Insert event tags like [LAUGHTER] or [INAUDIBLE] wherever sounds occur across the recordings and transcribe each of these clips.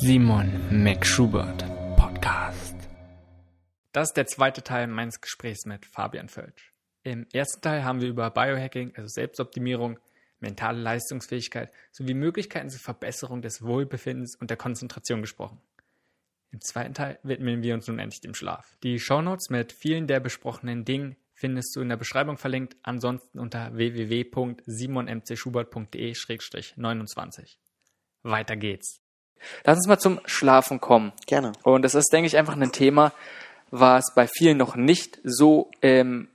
Simon McSchubert Podcast. Das ist der zweite Teil meines Gesprächs mit Fabian Völsch. Im ersten Teil haben wir über Biohacking, also Selbstoptimierung, mentale Leistungsfähigkeit sowie Möglichkeiten zur Verbesserung des Wohlbefindens und der Konzentration gesprochen. Im zweiten Teil widmen wir uns nun endlich dem Schlaf. Die Shownotes mit vielen der besprochenen Dingen findest du in der Beschreibung verlinkt, ansonsten unter www.simonmcschubert.de-29. Weiter geht's. Lass uns mal zum Schlafen kommen. Gerne. Und das ist, denke ich, einfach ein Thema, was bei vielen noch nicht so im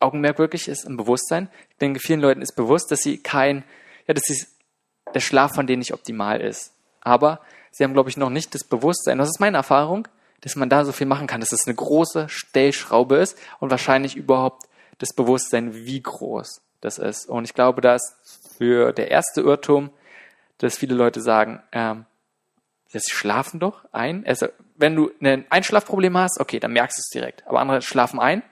Augenmerk wirklich ist, im Bewusstsein. Ich denke, vielen Leuten ist bewusst, dass sie kein, ja, dass sie, der Schlaf von denen nicht optimal ist. Aber sie haben, glaube ich, noch nicht das Bewusstsein. Das ist meine Erfahrung, dass man da so viel machen kann, dass es eine große Stellschraube ist und wahrscheinlich überhaupt das Bewusstsein, wie groß das ist. Und ich glaube, da ist für der erste Irrtum, dass viele Leute sagen, ähm, sie schlafen doch ein. Also, wenn du ein Einschlafproblem hast, okay, dann merkst du es direkt. Aber andere schlafen ein,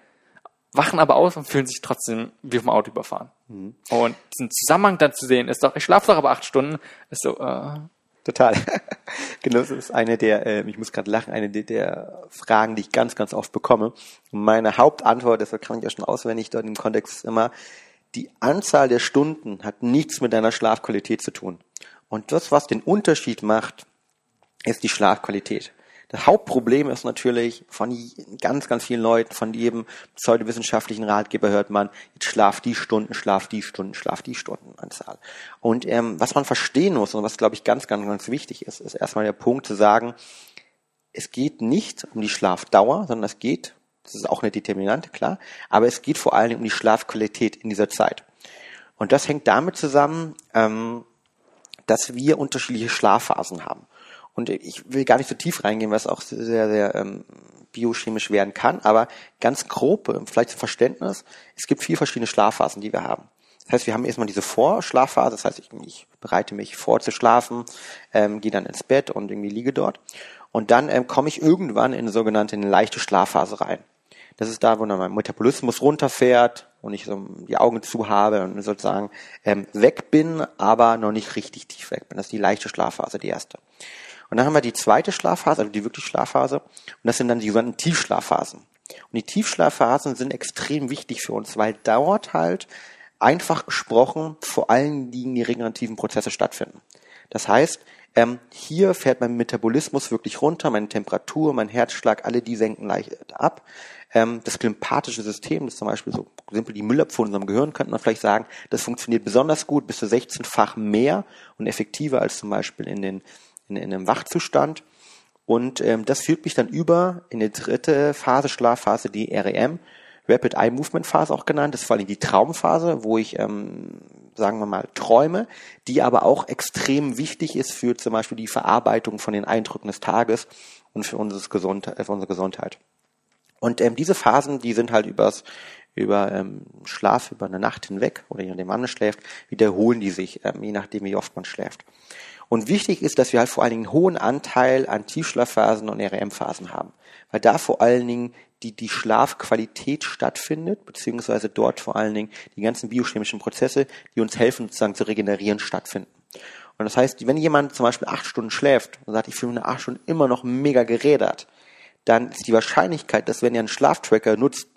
wachen aber aus und fühlen sich trotzdem wie vom Auto überfahren. Mhm. Und diesen Zusammenhang dann zu sehen, ist doch, ich schlafe doch aber acht Stunden, ist so, äh, Total. [LAUGHS] genau, das ist eine der, äh, ich muss gerade lachen, eine der, der, Fragen, die ich ganz, ganz oft bekomme. Und meine Hauptantwort, das kann ich ja schon auswendig dort im Kontext immer, die Anzahl der Stunden hat nichts mit deiner Schlafqualität zu tun. Und das, was den Unterschied macht, ist die Schlafqualität. Das Hauptproblem ist natürlich von ganz, ganz vielen Leuten, von jedem pseudowissenschaftlichen Ratgeber hört man, jetzt schlaf die Stunden, schlaf die Stunden, schlaf die Stundenanzahl. Und ähm, was man verstehen muss und was, glaube ich, ganz, ganz, ganz wichtig ist, ist erstmal der Punkt zu sagen, es geht nicht um die Schlafdauer, sondern es geht, das ist auch eine Determinante, klar, aber es geht vor allen Dingen um die Schlafqualität in dieser Zeit. Und das hängt damit zusammen, ähm, dass wir unterschiedliche Schlafphasen haben. Und ich will gar nicht so tief reingehen, was auch sehr, sehr ähm, biochemisch werden kann, aber ganz grob, äh, vielleicht zum Verständnis, es gibt vier verschiedene Schlafphasen, die wir haben. Das heißt, wir haben erstmal diese Vorschlafphase, das heißt, ich, ich bereite mich vor zu schlafen, ähm, gehe dann ins Bett und irgendwie liege dort. Und dann ähm, komme ich irgendwann in eine sogenannte eine leichte Schlafphase rein. Das ist da, wo dann mein Metabolismus runterfährt und ich so die Augen zu habe und sozusagen ähm, weg bin, aber noch nicht richtig tief weg bin. Das ist die leichte Schlafphase, die erste. Und dann haben wir die zweite Schlafphase, also die wirklich Schlafphase. Und das sind dann die sogenannten Tiefschlafphasen. Und die Tiefschlafphasen sind extrem wichtig für uns, weil dort halt einfach gesprochen vor allen Dingen die regenerativen Prozesse stattfinden. Das heißt, ähm, hier fährt mein Metabolismus wirklich runter, meine Temperatur, mein Herzschlag, alle die senken leicht ab. Ähm, das glymphatische System, das ist zum Beispiel so simpel die Müllabfuhr in unserem Gehirn, könnte man vielleicht sagen, das funktioniert besonders gut, bis zu 16-fach mehr und effektiver als zum Beispiel in den in, in einem Wachzustand. Und ähm, das führt mich dann über in die dritte Phase, Schlafphase, die REM, Rapid Eye Movement Phase auch genannt. Das ist vor allem die Traumphase, wo ich, ähm, sagen wir mal, träume, die aber auch extrem wichtig ist für zum Beispiel die Verarbeitung von den Eindrücken des Tages und für, Gesundheit, für unsere Gesundheit. Und ähm, diese Phasen, die sind halt übers, über ähm, Schlaf, über eine Nacht hinweg oder je nachdem man schläft, wiederholen die sich, ähm, je nachdem wie oft man schläft. Und wichtig ist, dass wir halt vor allen Dingen einen hohen Anteil an Tiefschlafphasen und REM-Phasen haben. Weil da vor allen Dingen die, die Schlafqualität stattfindet, beziehungsweise dort vor allen Dingen die ganzen biochemischen Prozesse, die uns helfen, sozusagen zu regenerieren, stattfinden. Und das heißt, wenn jemand zum Beispiel acht Stunden schläft und sagt, ich fühle mich nach acht Stunden immer noch mega gerädert, dann ist die Wahrscheinlichkeit, dass wenn er einen Schlaftracker nutzt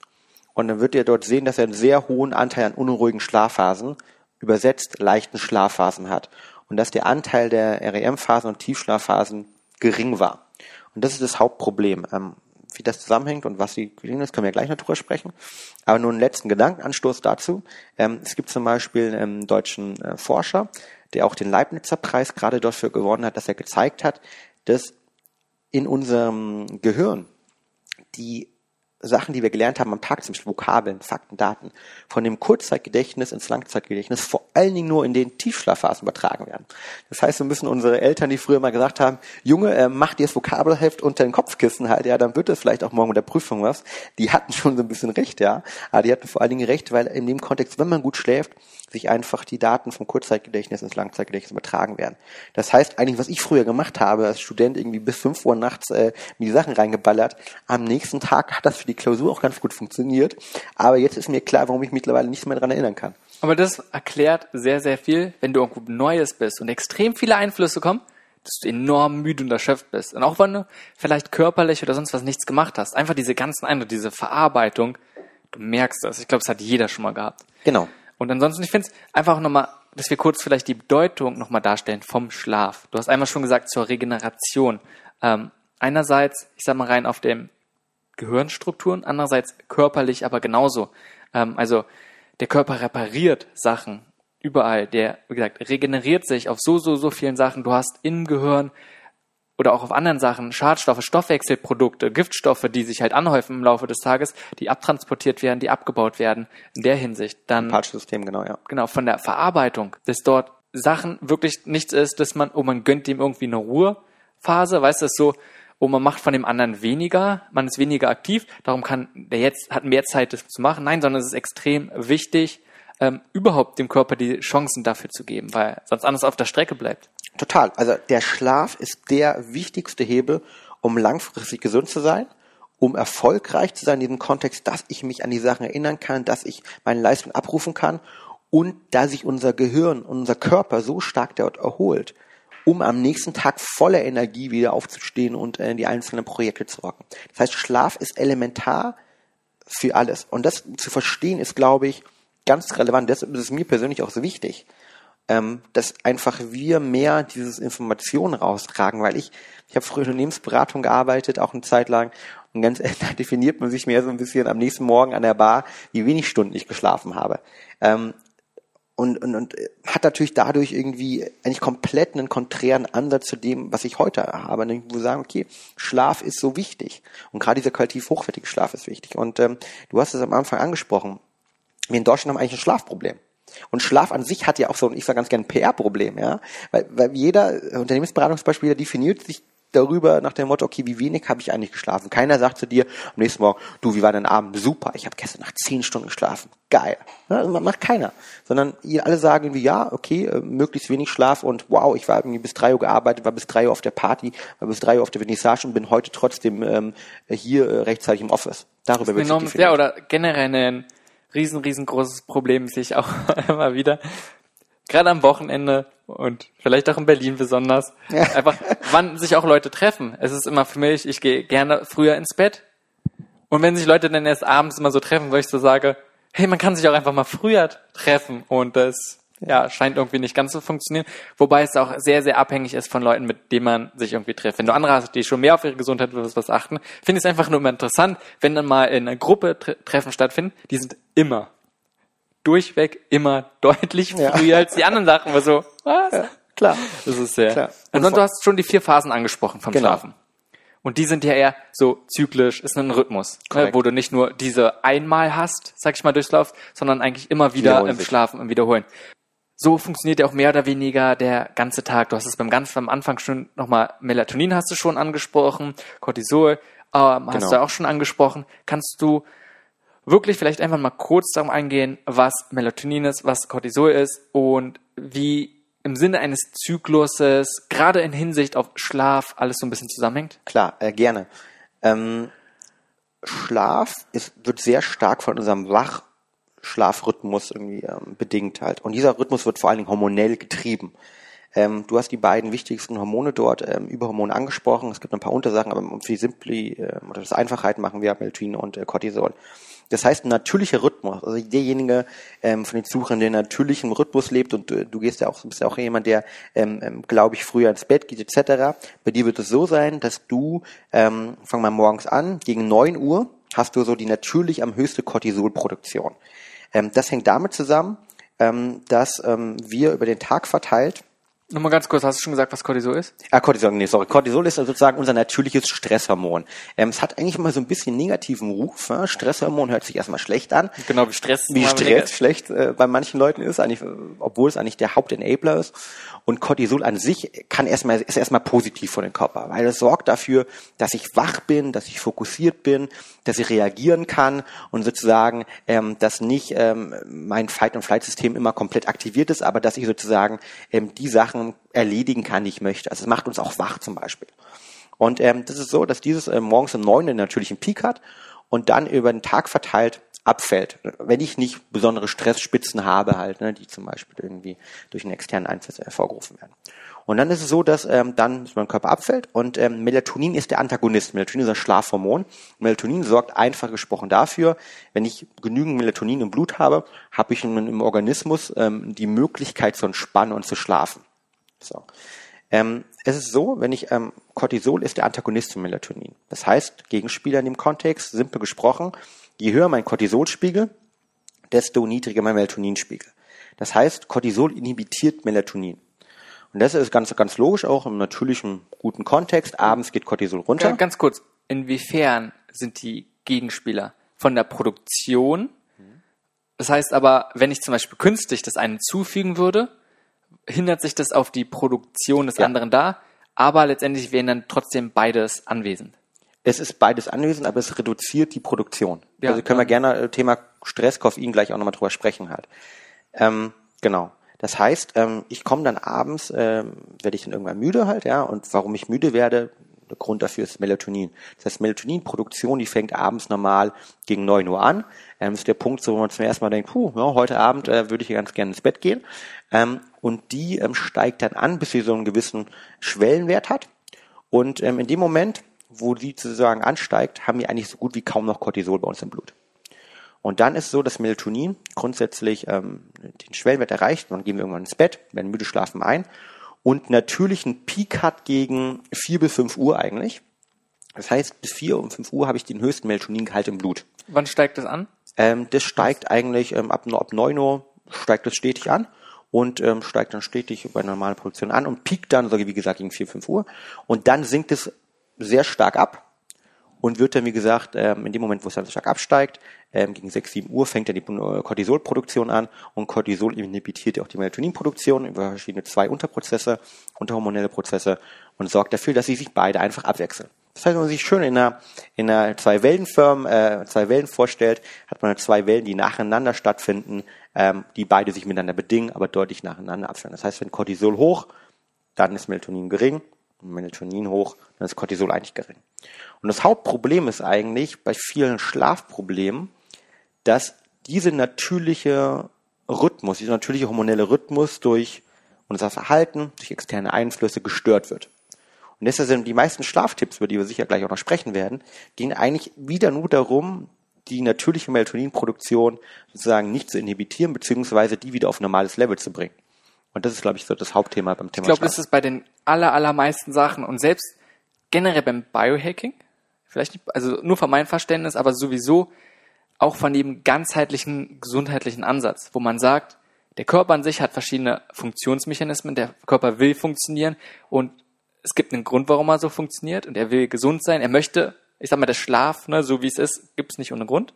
und dann wird er dort sehen, dass er einen sehr hohen Anteil an unruhigen Schlafphasen, übersetzt leichten Schlafphasen hat und dass der Anteil der REM-Phasen und Tiefschlafphasen gering war. Und das ist das Hauptproblem. Ähm, wie das zusammenhängt und was sie gering ist, können wir gleich noch drüber sprechen. Aber nur einen letzten Gedankenanstoß dazu. Ähm, es gibt zum Beispiel einen deutschen äh, Forscher, der auch den Leibnizer Preis gerade dafür gewonnen hat, dass er gezeigt hat, dass in unserem Gehirn die Sachen, die wir gelernt haben am Tag, zum Beispiel Vokabeln, Fakten, Daten, von dem Kurzzeitgedächtnis ins Langzeitgedächtnis vor allen Dingen nur in den Tiefschlafphasen übertragen werden. Das heißt, wir müssen unsere Eltern, die früher mal gesagt haben, Junge, äh, mach dir das Vokabelheft unter den Kopfkissen halt, ja, dann wird es vielleicht auch morgen mit der Prüfung was. Die hatten schon so ein bisschen recht, ja. Aber die hatten vor allen Dingen recht, weil in dem Kontext, wenn man gut schläft, sich einfach die Daten vom Kurzzeitgedächtnis ins Langzeitgedächtnis übertragen werden. Das heißt, eigentlich, was ich früher gemacht habe, als Student irgendwie bis fünf Uhr nachts äh, mir die Sachen reingeballert, am nächsten Tag hat das für die Klausur auch ganz gut funktioniert. Aber jetzt ist mir klar, warum ich mittlerweile nicht mehr daran erinnern kann. Aber das erklärt sehr, sehr viel, wenn du irgendwo Neues bist und extrem viele Einflüsse kommen, dass du enorm müde und erschöpft bist. Und auch wenn du vielleicht körperlich oder sonst was nichts gemacht hast, einfach diese ganzen Eindrücke, diese Verarbeitung, du merkst das. Ich glaube, das hat jeder schon mal gehabt. Genau. Und ansonsten, ich finde es einfach nochmal, dass wir kurz vielleicht die Bedeutung nochmal darstellen vom Schlaf. Du hast einmal schon gesagt zur Regeneration. Ähm, einerseits, ich sag mal rein auf dem Gehirnstrukturen, andererseits körperlich aber genauso. Ähm, also der Körper repariert Sachen überall. Der, wie gesagt, regeneriert sich auf so, so, so vielen Sachen. Du hast im Gehirn oder auch auf anderen Sachen Schadstoffe, Stoffwechselprodukte, Giftstoffe, die sich halt anhäufen im Laufe des Tages, die abtransportiert werden, die abgebaut werden. In der Hinsicht dann. Patchsystem, genau, ja. Genau, von der Verarbeitung, dass dort Sachen wirklich nichts ist, dass man, oh, man gönnt dem irgendwie eine Ruhephase, weißt du, so, oh, man macht von dem anderen weniger, man ist weniger aktiv, darum kann der jetzt, hat mehr Zeit, das zu machen. Nein, sondern es ist extrem wichtig, ähm, überhaupt dem Körper die Chancen dafür zu geben, weil sonst alles auf der Strecke bleibt. Total. Also der Schlaf ist der wichtigste Hebel, um langfristig gesund zu sein, um erfolgreich zu sein in diesem Kontext, dass ich mich an die Sachen erinnern kann, dass ich meine Leistung abrufen kann und dass sich unser Gehirn, unser Körper so stark dort erholt, um am nächsten Tag voller Energie wieder aufzustehen und äh, die einzelnen Projekte zu rocken. Das heißt, Schlaf ist elementar für alles. Und das zu verstehen ist, glaube ich, ganz relevant. Deshalb ist es mir persönlich auch so wichtig, ähm, dass einfach wir mehr dieses Informationen raustragen, weil ich, ich habe früher in Unternehmensberatung gearbeitet, auch eine Zeit lang, und ganz [LAUGHS] da definiert man sich mehr so ein bisschen am nächsten Morgen an der Bar, wie wenig Stunden ich geschlafen habe. Ähm, und, und, und hat natürlich dadurch irgendwie eigentlich komplett einen konträren Ansatz zu dem, was ich heute habe. Und wo sagen, okay, Schlaf ist so wichtig. Und gerade dieser qualitativ hochwertige Schlaf ist wichtig. Und ähm, du hast es am Anfang angesprochen. Wir in Deutschland haben eigentlich ein Schlafproblem. Und Schlaf an sich hat ja auch so, ich sage ganz gerne ein PR-Problem, ja, weil, weil jeder Unternehmensberatungsbeispiel definiert sich darüber nach dem Motto, okay, wie wenig habe ich eigentlich geschlafen? Keiner sagt zu dir am nächsten Morgen, du, wie war dein Abend? Super, ich habe gestern nach zehn Stunden geschlafen. Geil. Ja, macht keiner. Sondern alle sagen irgendwie, ja, okay, äh, möglichst wenig Schlaf und wow, ich war irgendwie bis drei Uhr gearbeitet, war bis drei Uhr auf der Party, war bis drei Uhr auf der Vernissage und bin heute trotzdem ähm, hier äh, rechtzeitig im Office. Darüber wird Ja, oder generell ein riesen, riesengroßes Problem sehe ich auch [LAUGHS] immer wieder. Gerade am Wochenende und vielleicht auch in Berlin besonders. Ja. Einfach, wann sich auch Leute treffen. Es ist immer für mich, ich gehe gerne früher ins Bett. Und wenn sich Leute dann erst abends immer so treffen, wo ich so sage, hey, man kann sich auch einfach mal früher treffen und das ja, scheint irgendwie nicht ganz zu funktionieren. Wobei es auch sehr, sehr abhängig ist von Leuten, mit denen man sich irgendwie trifft. Wenn du andere hast, die schon mehr auf ihre Gesundheit was, was achten, finde ich es einfach nur immer interessant, wenn dann mal in einer Gruppe Treffen stattfinden, die sind immer, durchweg immer deutlich früher ja. als die anderen Sachen. Aber so, was? Ja, klar. Das ist sehr. Klar. Und, Und du hast schon die vier Phasen angesprochen vom genau. Schlafen. Und die sind ja eher so zyklisch, ist ein Rhythmus, ne, wo du nicht nur diese einmal hast, sag ich mal, durchlaufst, sondern eigentlich immer wieder im Schlafen, im Wiederholen so funktioniert ja auch mehr oder weniger der ganze Tag. Du hast es beim ganz am Anfang schon nochmal Melatonin hast du schon angesprochen, Cortisol ähm, hast genau. du auch schon angesprochen. Kannst du wirklich vielleicht einfach mal kurz darum eingehen, was Melatonin ist, was Cortisol ist und wie im Sinne eines Zykluses, gerade in Hinsicht auf Schlaf, alles so ein bisschen zusammenhängt? Klar, äh, gerne. Ähm, Schlaf ist, wird sehr stark von unserem Wach- Schlafrhythmus irgendwie ähm, bedingt halt. Und dieser Rhythmus wird vor allen Dingen hormonell getrieben. Ähm, du hast die beiden wichtigsten Hormone dort, ähm, Überhormone angesprochen. Es gibt ein paar Untersachen, aber um viel simply äh, oder das Einfachheit machen wir Melatonin und äh, Cortisol. Das heißt, ein natürlicher Rhythmus, also derjenige ähm, von den Suchern, der natürlichen Rhythmus lebt und äh, du gehst ja auch, bist ja auch jemand, der, ähm, ähm, glaube ich, früher ins Bett geht etc. Bei dir wird es so sein, dass du, ähm, fang mal morgens an, gegen neun Uhr hast du so die natürlich am höchste Cortisolproduktion. Ähm, das hängt damit zusammen, ähm, dass ähm, wir über den Tag verteilt Nochmal ganz kurz, hast du schon gesagt, was Cortisol ist? Ah, Cortisol, nee, sorry. Cortisol ist sozusagen unser natürliches Stresshormon. Ähm, es hat eigentlich immer so ein bisschen negativen Ruf. Ja? Stresshormon hört sich erstmal schlecht an. Genau, wie Stress. Wie Stress schlecht äh, bei manchen Leuten ist, eigentlich, obwohl es eigentlich der Hauptenabler ist. Und Cortisol an sich kann erstmal, ist erstmal positiv für den Körper, weil es sorgt dafür, dass ich wach bin, dass ich fokussiert bin, dass ich reagieren kann und sozusagen, ähm, dass nicht ähm, mein Fight-and-Flight-System immer komplett aktiviert ist, aber dass ich sozusagen ähm, die Sachen erledigen kann, die ich möchte. Also es macht uns auch wach zum Beispiel. Und ähm, das ist so, dass dieses äh, morgens um neun einen natürlichen Peak hat und dann über den Tag verteilt abfällt. Wenn ich nicht besondere Stressspitzen habe halt, ne, die zum Beispiel irgendwie durch einen externen Einfluss hervorgerufen werden. Und dann ist es so, dass ähm, dann mein Körper abfällt und ähm, Melatonin ist der Antagonist. Melatonin ist ein Schlafhormon. Melatonin sorgt einfach gesprochen dafür, wenn ich genügend Melatonin im Blut habe, habe ich im, im Organismus ähm, die Möglichkeit zu entspannen und zu schlafen. So. Ähm, es ist so, wenn ich ähm, Cortisol ist der Antagonist von Melatonin. Das heißt, Gegenspieler in dem Kontext, simpel gesprochen, je höher mein Cortisolspiegel, desto niedriger mein Melatoninspiegel. Das heißt, Cortisol inhibitiert Melatonin. Und das ist ganz, ganz logisch auch im natürlichen guten Kontext. Abends geht Cortisol runter. Ja, ganz kurz, inwiefern sind die Gegenspieler von der Produktion? Das heißt aber, wenn ich zum Beispiel künstlich das einen zufügen würde, hindert sich das auf die Produktion des Ja. anderen da, aber letztendlich wären dann trotzdem beides anwesend. Es ist beides anwesend, aber es reduziert die Produktion. Ja, also können wir gerne äh, Thema Stress, Koffein gleich auch nochmal drüber sprechen halt. Ähm, genau. Das heißt, ähm, ich komme dann abends, ähm, werde ich dann irgendwann müde halt, ja, und warum ich müde werde, der Grund dafür ist Melatonin. Das heißt, Melatoninproduktion, die fängt abends normal gegen 9 Uhr an. Ähm, ist der Punkt, so, wo man zum ersten Mal denkt, puh, ja, heute Abend äh, würde ich ganz gerne ins Bett gehen. Ähm, und die ähm, steigt dann an, bis sie so einen gewissen Schwellenwert hat. Und ähm, in dem Moment, wo die sozusagen ansteigt, haben wir eigentlich so gut wie kaum noch Cortisol bei uns im Blut. Und dann ist es so, dass Melatonin grundsätzlich ähm, den Schwellenwert erreicht, dann gehen wir irgendwann ins Bett, werden müde, schlafen ein und natürlich einen Peak hat gegen 4 bis 5 Uhr eigentlich. Das heißt, bis 4 und 5 Uhr habe ich den höchsten Melatoningehalt im Blut. Wann steigt das an? Ähm, das steigt eigentlich ähm, ab, ab 9 Uhr steigt das stetig an und ähm, steigt dann stetig bei normalen Produktion an und piekt dann, so wie gesagt, gegen 4, 5 Uhr. Und dann sinkt es sehr stark ab und wird dann, wie gesagt, ähm, in dem Moment, wo es dann stark absteigt, ähm, gegen 6, 7 Uhr fängt dann die äh, Cortisolproduktion an und Cortisol inhibiert ja auch die Melatoninproduktion über verschiedene zwei Unterprozesse, unterhormonelle Prozesse und sorgt dafür, dass sie sich beide einfach abwechseln. Das heißt, wenn man sich schön in einer, in einer zwei Wellenfirm, äh, zwei Wellen vorstellt, hat man zwei Wellen, die nacheinander stattfinden, ähm, die beide sich miteinander bedingen, aber deutlich nacheinander abstellen. Das heißt, wenn Cortisol hoch, dann ist Melatonin gering, und Melatonin hoch, dann ist Cortisol eigentlich gering. Und das Hauptproblem ist eigentlich bei vielen Schlafproblemen, dass diese natürliche Rhythmus, dieser natürliche hormonelle Rhythmus durch unser Verhalten, durch externe Einflüsse gestört wird. Und deshalb sind die meisten Schlaftipps, über die wir sicher gleich auch noch sprechen werden, gehen eigentlich wieder nur darum, die natürliche Melatoninproduktion sozusagen nicht zu inhibitieren, beziehungsweise die wieder auf normales Level zu bringen. Und das ist, glaube ich, so das Hauptthema beim Thema Ich glaube, das ist bei den aller, allermeisten Sachen und selbst generell beim Biohacking, vielleicht nicht, also nur von meinem Verständnis, aber sowieso auch von dem ganzheitlichen gesundheitlichen Ansatz, wo man sagt, der Körper an sich hat verschiedene Funktionsmechanismen, der Körper will funktionieren und es gibt einen Grund, warum er so funktioniert und er will gesund sein, er möchte, ich sag mal, der Schlaf, ne, so wie es ist, gibt es nicht ohne Grund.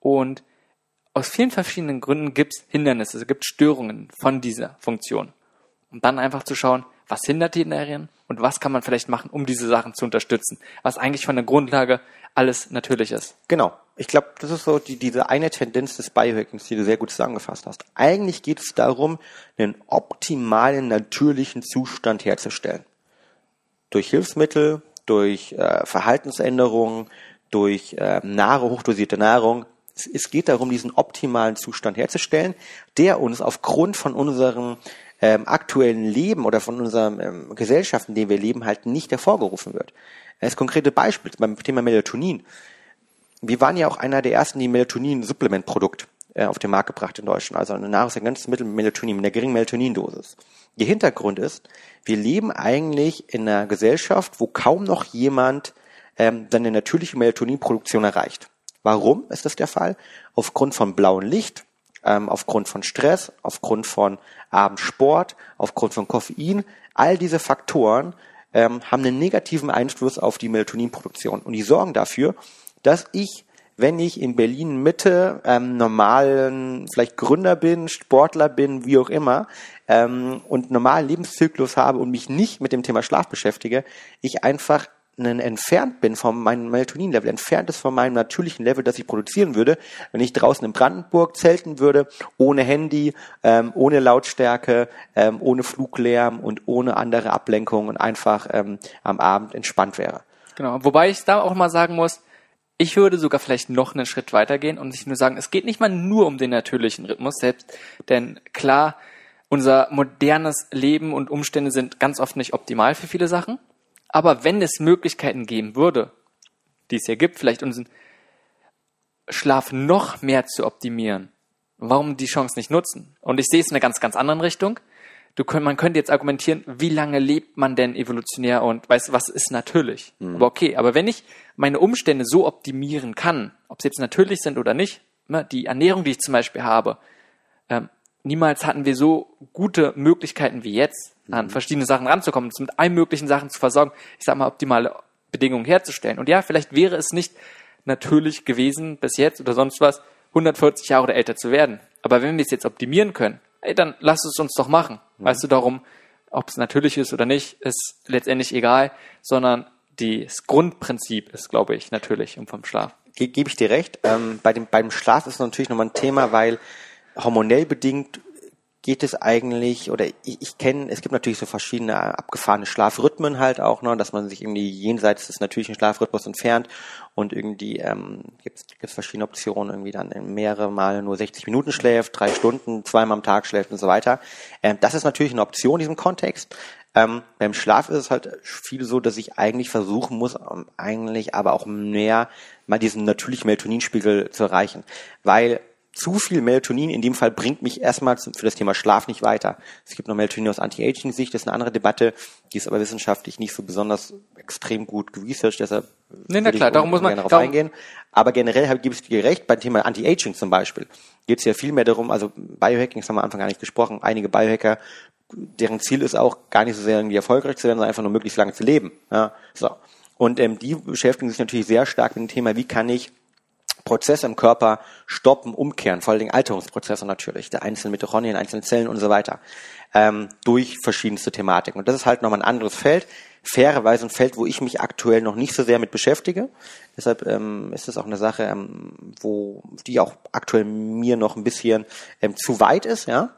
Und aus vielen verschiedenen Gründen gibt es Hindernisse, es gibt Störungen von dieser Funktion. Und dann einfach zu schauen, was hindert die darin und was kann man vielleicht machen, um diese Sachen zu unterstützen, was eigentlich von der Grundlage alles natürlich ist. Genau. Ich glaube, das ist so die, diese eine Tendenz des Biohackings, die du sehr gut zusammengefasst hast. Eigentlich geht es darum, einen optimalen, natürlichen Zustand herzustellen. Durch Hilfsmittel, durch äh, Verhaltensänderungen, durch äh, Nahrung, hochdosierte Nahrung. Es, es geht darum, diesen optimalen Zustand herzustellen, der uns aufgrund von unserem ähm, aktuellen Leben oder von unserer ähm, Gesellschaft, in der wir leben, halt nicht hervorgerufen wird. Das konkrete Beispiel beim Thema Melatonin. Wir waren ja auch einer der ersten, die Melatonin-Supplement-Produkt äh, auf den Markt gebracht in Deutschland. Also ein Nahrungsergänzungsmittel mit Melatonin, mit einer geringen Melatonindosis. Der Hintergrund ist, wir leben eigentlich in einer Gesellschaft, wo kaum noch jemand ähm, seine natürliche Melatoninproduktion erreicht. Warum ist das der Fall? Aufgrund von blauem Licht, ähm, aufgrund von Stress, aufgrund von Abendsport, aufgrund von Koffein. All diese Faktoren ähm, haben einen negativen Einfluss auf die Melatoninproduktion und die sorgen dafür, dass ich, wenn ich in Berlin Mitte ähm, normalen, vielleicht Gründer bin, Sportler bin, wie auch immer, ähm, und normalen Lebenszyklus habe und mich nicht mit dem Thema Schlaf beschäftige, ich einfach einen entfernt bin von meinem Melatonin-Level, entfernt ist von meinem natürlichen Level, das ich produzieren würde, wenn ich draußen in Brandenburg zelten würde, ohne Handy, ähm, ohne Lautstärke, ähm, ohne Fluglärm und ohne andere Ablenkung und einfach ähm, am Abend entspannt wäre. Genau. Wobei ich da auch mal sagen muss, ich würde sogar vielleicht noch einen Schritt weitergehen und nicht nur sagen, es geht nicht mal nur um den natürlichen Rhythmus selbst, denn klar, unser modernes Leben und Umstände sind ganz oft nicht optimal für viele Sachen. Aber wenn es Möglichkeiten geben würde, die es hier gibt, vielleicht unseren Schlaf noch mehr zu optimieren, warum die Chance nicht nutzen? Und ich sehe es in einer ganz, ganz anderen Richtung. Du man könnte jetzt argumentieren, wie lange lebt man denn evolutionär und weißt was ist natürlich? Mhm. Aber okay, aber wenn ich meine Umstände so optimieren kann, ob sie jetzt natürlich sind oder nicht, ne, die Ernährung, die ich zum Beispiel habe, ähm, niemals hatten wir so gute Möglichkeiten wie jetzt, an mhm. verschiedene Sachen ranzukommen, uns mit allen möglichen Sachen zu versorgen, ich sag mal, optimale Bedingungen herzustellen. Und ja, vielleicht wäre es nicht natürlich gewesen, bis jetzt oder sonst was, 140 Jahre oder älter zu werden. Aber wenn wir es jetzt optimieren können, ey, dann lass es uns doch machen. Mhm. Weißt du, darum, ob es natürlich ist oder nicht, ist letztendlich egal, sondern das Grundprinzip ist, glaube ich, natürlich vom Schlaf. Ge Gebe ich dir recht. Ähm, bei dem, beim Schlaf ist es natürlich nochmal ein Thema, weil hormonell bedingt geht es eigentlich, oder ich, ich kenne, es gibt natürlich so verschiedene abgefahrene Schlafrhythmen halt auch, ne, dass man sich irgendwie jenseits des natürlichen Schlafrhythmus entfernt und irgendwie ähm, gibt es verschiedene Optionen, irgendwie dann mehrere Mal nur 60 Minuten schläft, drei Stunden, zweimal am Tag schläft und so weiter. Ähm, das ist natürlich eine Option in diesem Kontext. Ähm, beim Schlaf ist es halt viel so, dass ich eigentlich versuchen muss, um, eigentlich aber auch mehr mal diesen natürlichen Melatoninspiegel zu erreichen. Weil zu viel Melatonin in dem Fall bringt mich erstmal für das Thema Schlaf nicht weiter. Es gibt noch Melatonin aus Anti-Aging-Sicht, das ist eine andere Debatte, die ist aber wissenschaftlich nicht so besonders extrem gut geresearched, deshalb nee, na klar, darum muss man darauf eingehen. Aber generell gebe ich dir recht, beim Thema Anti-Aging zum Beispiel geht es ja viel mehr darum, also Biohacking, das haben wir am Anfang gar nicht gesprochen, einige Biohacker, deren Ziel ist auch gar nicht so sehr irgendwie erfolgreich zu werden, sondern einfach nur möglichst lange zu leben. Ja, so. Und ähm, die beschäftigen sich natürlich sehr stark mit dem Thema, wie kann ich Prozesse im Körper stoppen, umkehren, vor allem Alterungsprozesse natürlich, der einzelnen Mitochondrien, einzelnen Zellen und so weiter, ähm, durch verschiedenste Thematiken. Und das ist halt nochmal ein anderes Feld, fairerweise ein Feld, wo ich mich aktuell noch nicht so sehr mit beschäftige. Deshalb ähm, ist das auch eine Sache, ähm, wo die auch aktuell mir noch ein bisschen ähm, zu weit ist, ja.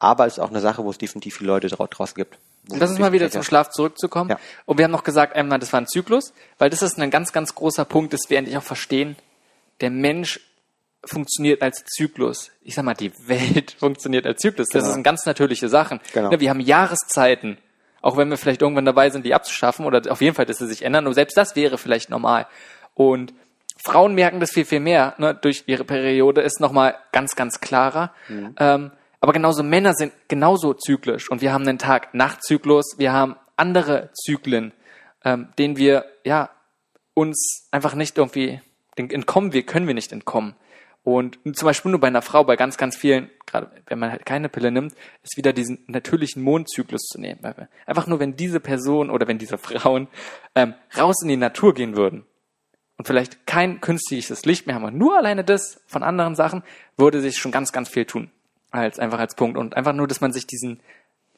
Aber es ist auch eine Sache, wo es definitiv viele Leute draußen gibt. Lass uns mal wieder zum Schlaf zurückzukommen. Ja. Und wir haben noch gesagt, einmal, das war ein Zyklus, weil das ist ein ganz, ganz großer Punkt, dass wir endlich auch verstehen, der Mensch funktioniert als Zyklus. Ich sag mal, die Welt [LAUGHS] funktioniert als Zyklus. Das genau. sind ganz natürliche Sachen. Genau. Wir haben Jahreszeiten, auch wenn wir vielleicht irgendwann dabei sind, die abzuschaffen oder auf jeden Fall, dass sie sich ändern. Und selbst das wäre vielleicht normal. Und Frauen merken das viel, viel mehr. Ne? Durch ihre Periode ist nochmal ganz, ganz klarer. Mhm. Ähm, aber genauso Männer sind genauso zyklisch. Und wir haben einen Tag-Nacht-Zyklus. Wir haben andere Zyklen, ähm, denen wir ja uns einfach nicht irgendwie entkommen wir, können wir nicht entkommen. Und zum Beispiel nur bei einer Frau, bei ganz, ganz vielen, gerade wenn man halt keine Pille nimmt, ist wieder diesen natürlichen Mondzyklus zu nehmen. Einfach nur, wenn diese Person oder wenn diese Frauen ähm, raus in die Natur gehen würden und vielleicht kein künstliches Licht mehr haben nur alleine das von anderen Sachen, würde sich schon ganz, ganz viel tun. Als einfach als Punkt. Und einfach nur, dass man sich diesen,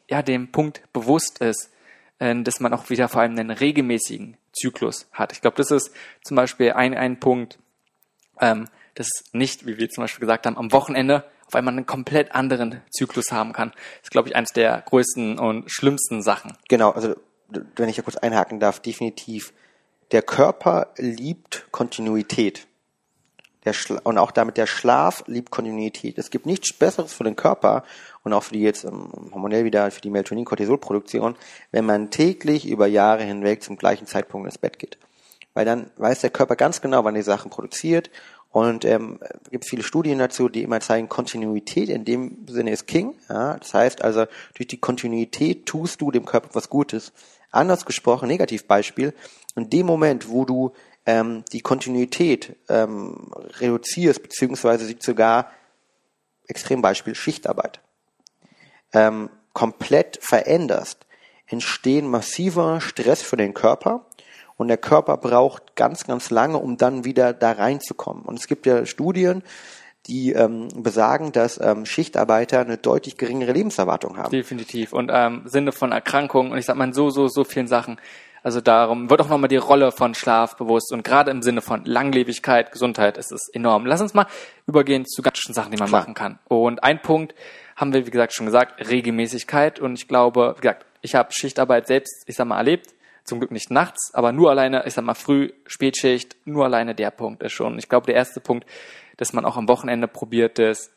ja, dem Punkt bewusst ist, äh, dass man auch wieder vor allem einen regelmäßigen Zyklus hat. Ich glaube, das ist zum Beispiel ein, ein Punkt, ähm, das nicht, wie wir zum Beispiel gesagt haben, am Wochenende auf einmal einen komplett anderen Zyklus haben kann. Das ist, glaube ich, eines der größten und schlimmsten Sachen. Genau, also wenn ich ja kurz einhaken darf, definitiv. Der Körper liebt Kontinuität. Der und auch damit der Schlaf liebt Kontinuität. Es gibt nichts Besseres für den Körper und auch für die jetzt ähm, hormonell wieder für die Melatonin-Cortisol-Produktion, wenn man täglich über Jahre hinweg zum gleichen Zeitpunkt ins Bett geht. Weil dann weiß der Körper ganz genau, wann die Sachen produziert und ähm, gibt viele Studien dazu, die immer zeigen, Kontinuität in dem Sinne ist King. Ja? Das heißt also, durch die Kontinuität tust du dem Körper was Gutes. Anders gesprochen, Negativbeispiel, in dem Moment, wo du ähm, die Kontinuität ähm, reduzierst, beziehungsweise sie sogar, Extrembeispiel, Schichtarbeit ähm, komplett veränderst, entstehen massiver Stress für den Körper und der Körper braucht ganz, ganz lange, um dann wieder da reinzukommen. Und es gibt ja Studien, die ähm, besagen, dass ähm, Schichtarbeiter eine deutlich geringere Lebenserwartung haben. Definitiv. Und ähm, Sinne von Erkrankungen und ich sag mal so, so, so vielen Sachen. Also darum wird auch nochmal die Rolle von Schlaf bewusst und gerade im Sinne von Langlebigkeit, Gesundheit ist es enorm. Lass uns mal übergehen zu ganz schönen Sachen, die man Klar. machen kann. Und ein Punkt, haben wir, wie gesagt, schon gesagt, Regelmäßigkeit. Und ich glaube, wie gesagt, ich habe Schichtarbeit selbst, ich sag mal, erlebt. zum Glück nicht nachts, aber nur alleine, ich sag mal, früh, Spätschicht, nur alleine der Punkt ist schon. Ich glaube, der erste Punkt, dass man auch am Wochenende probiert, das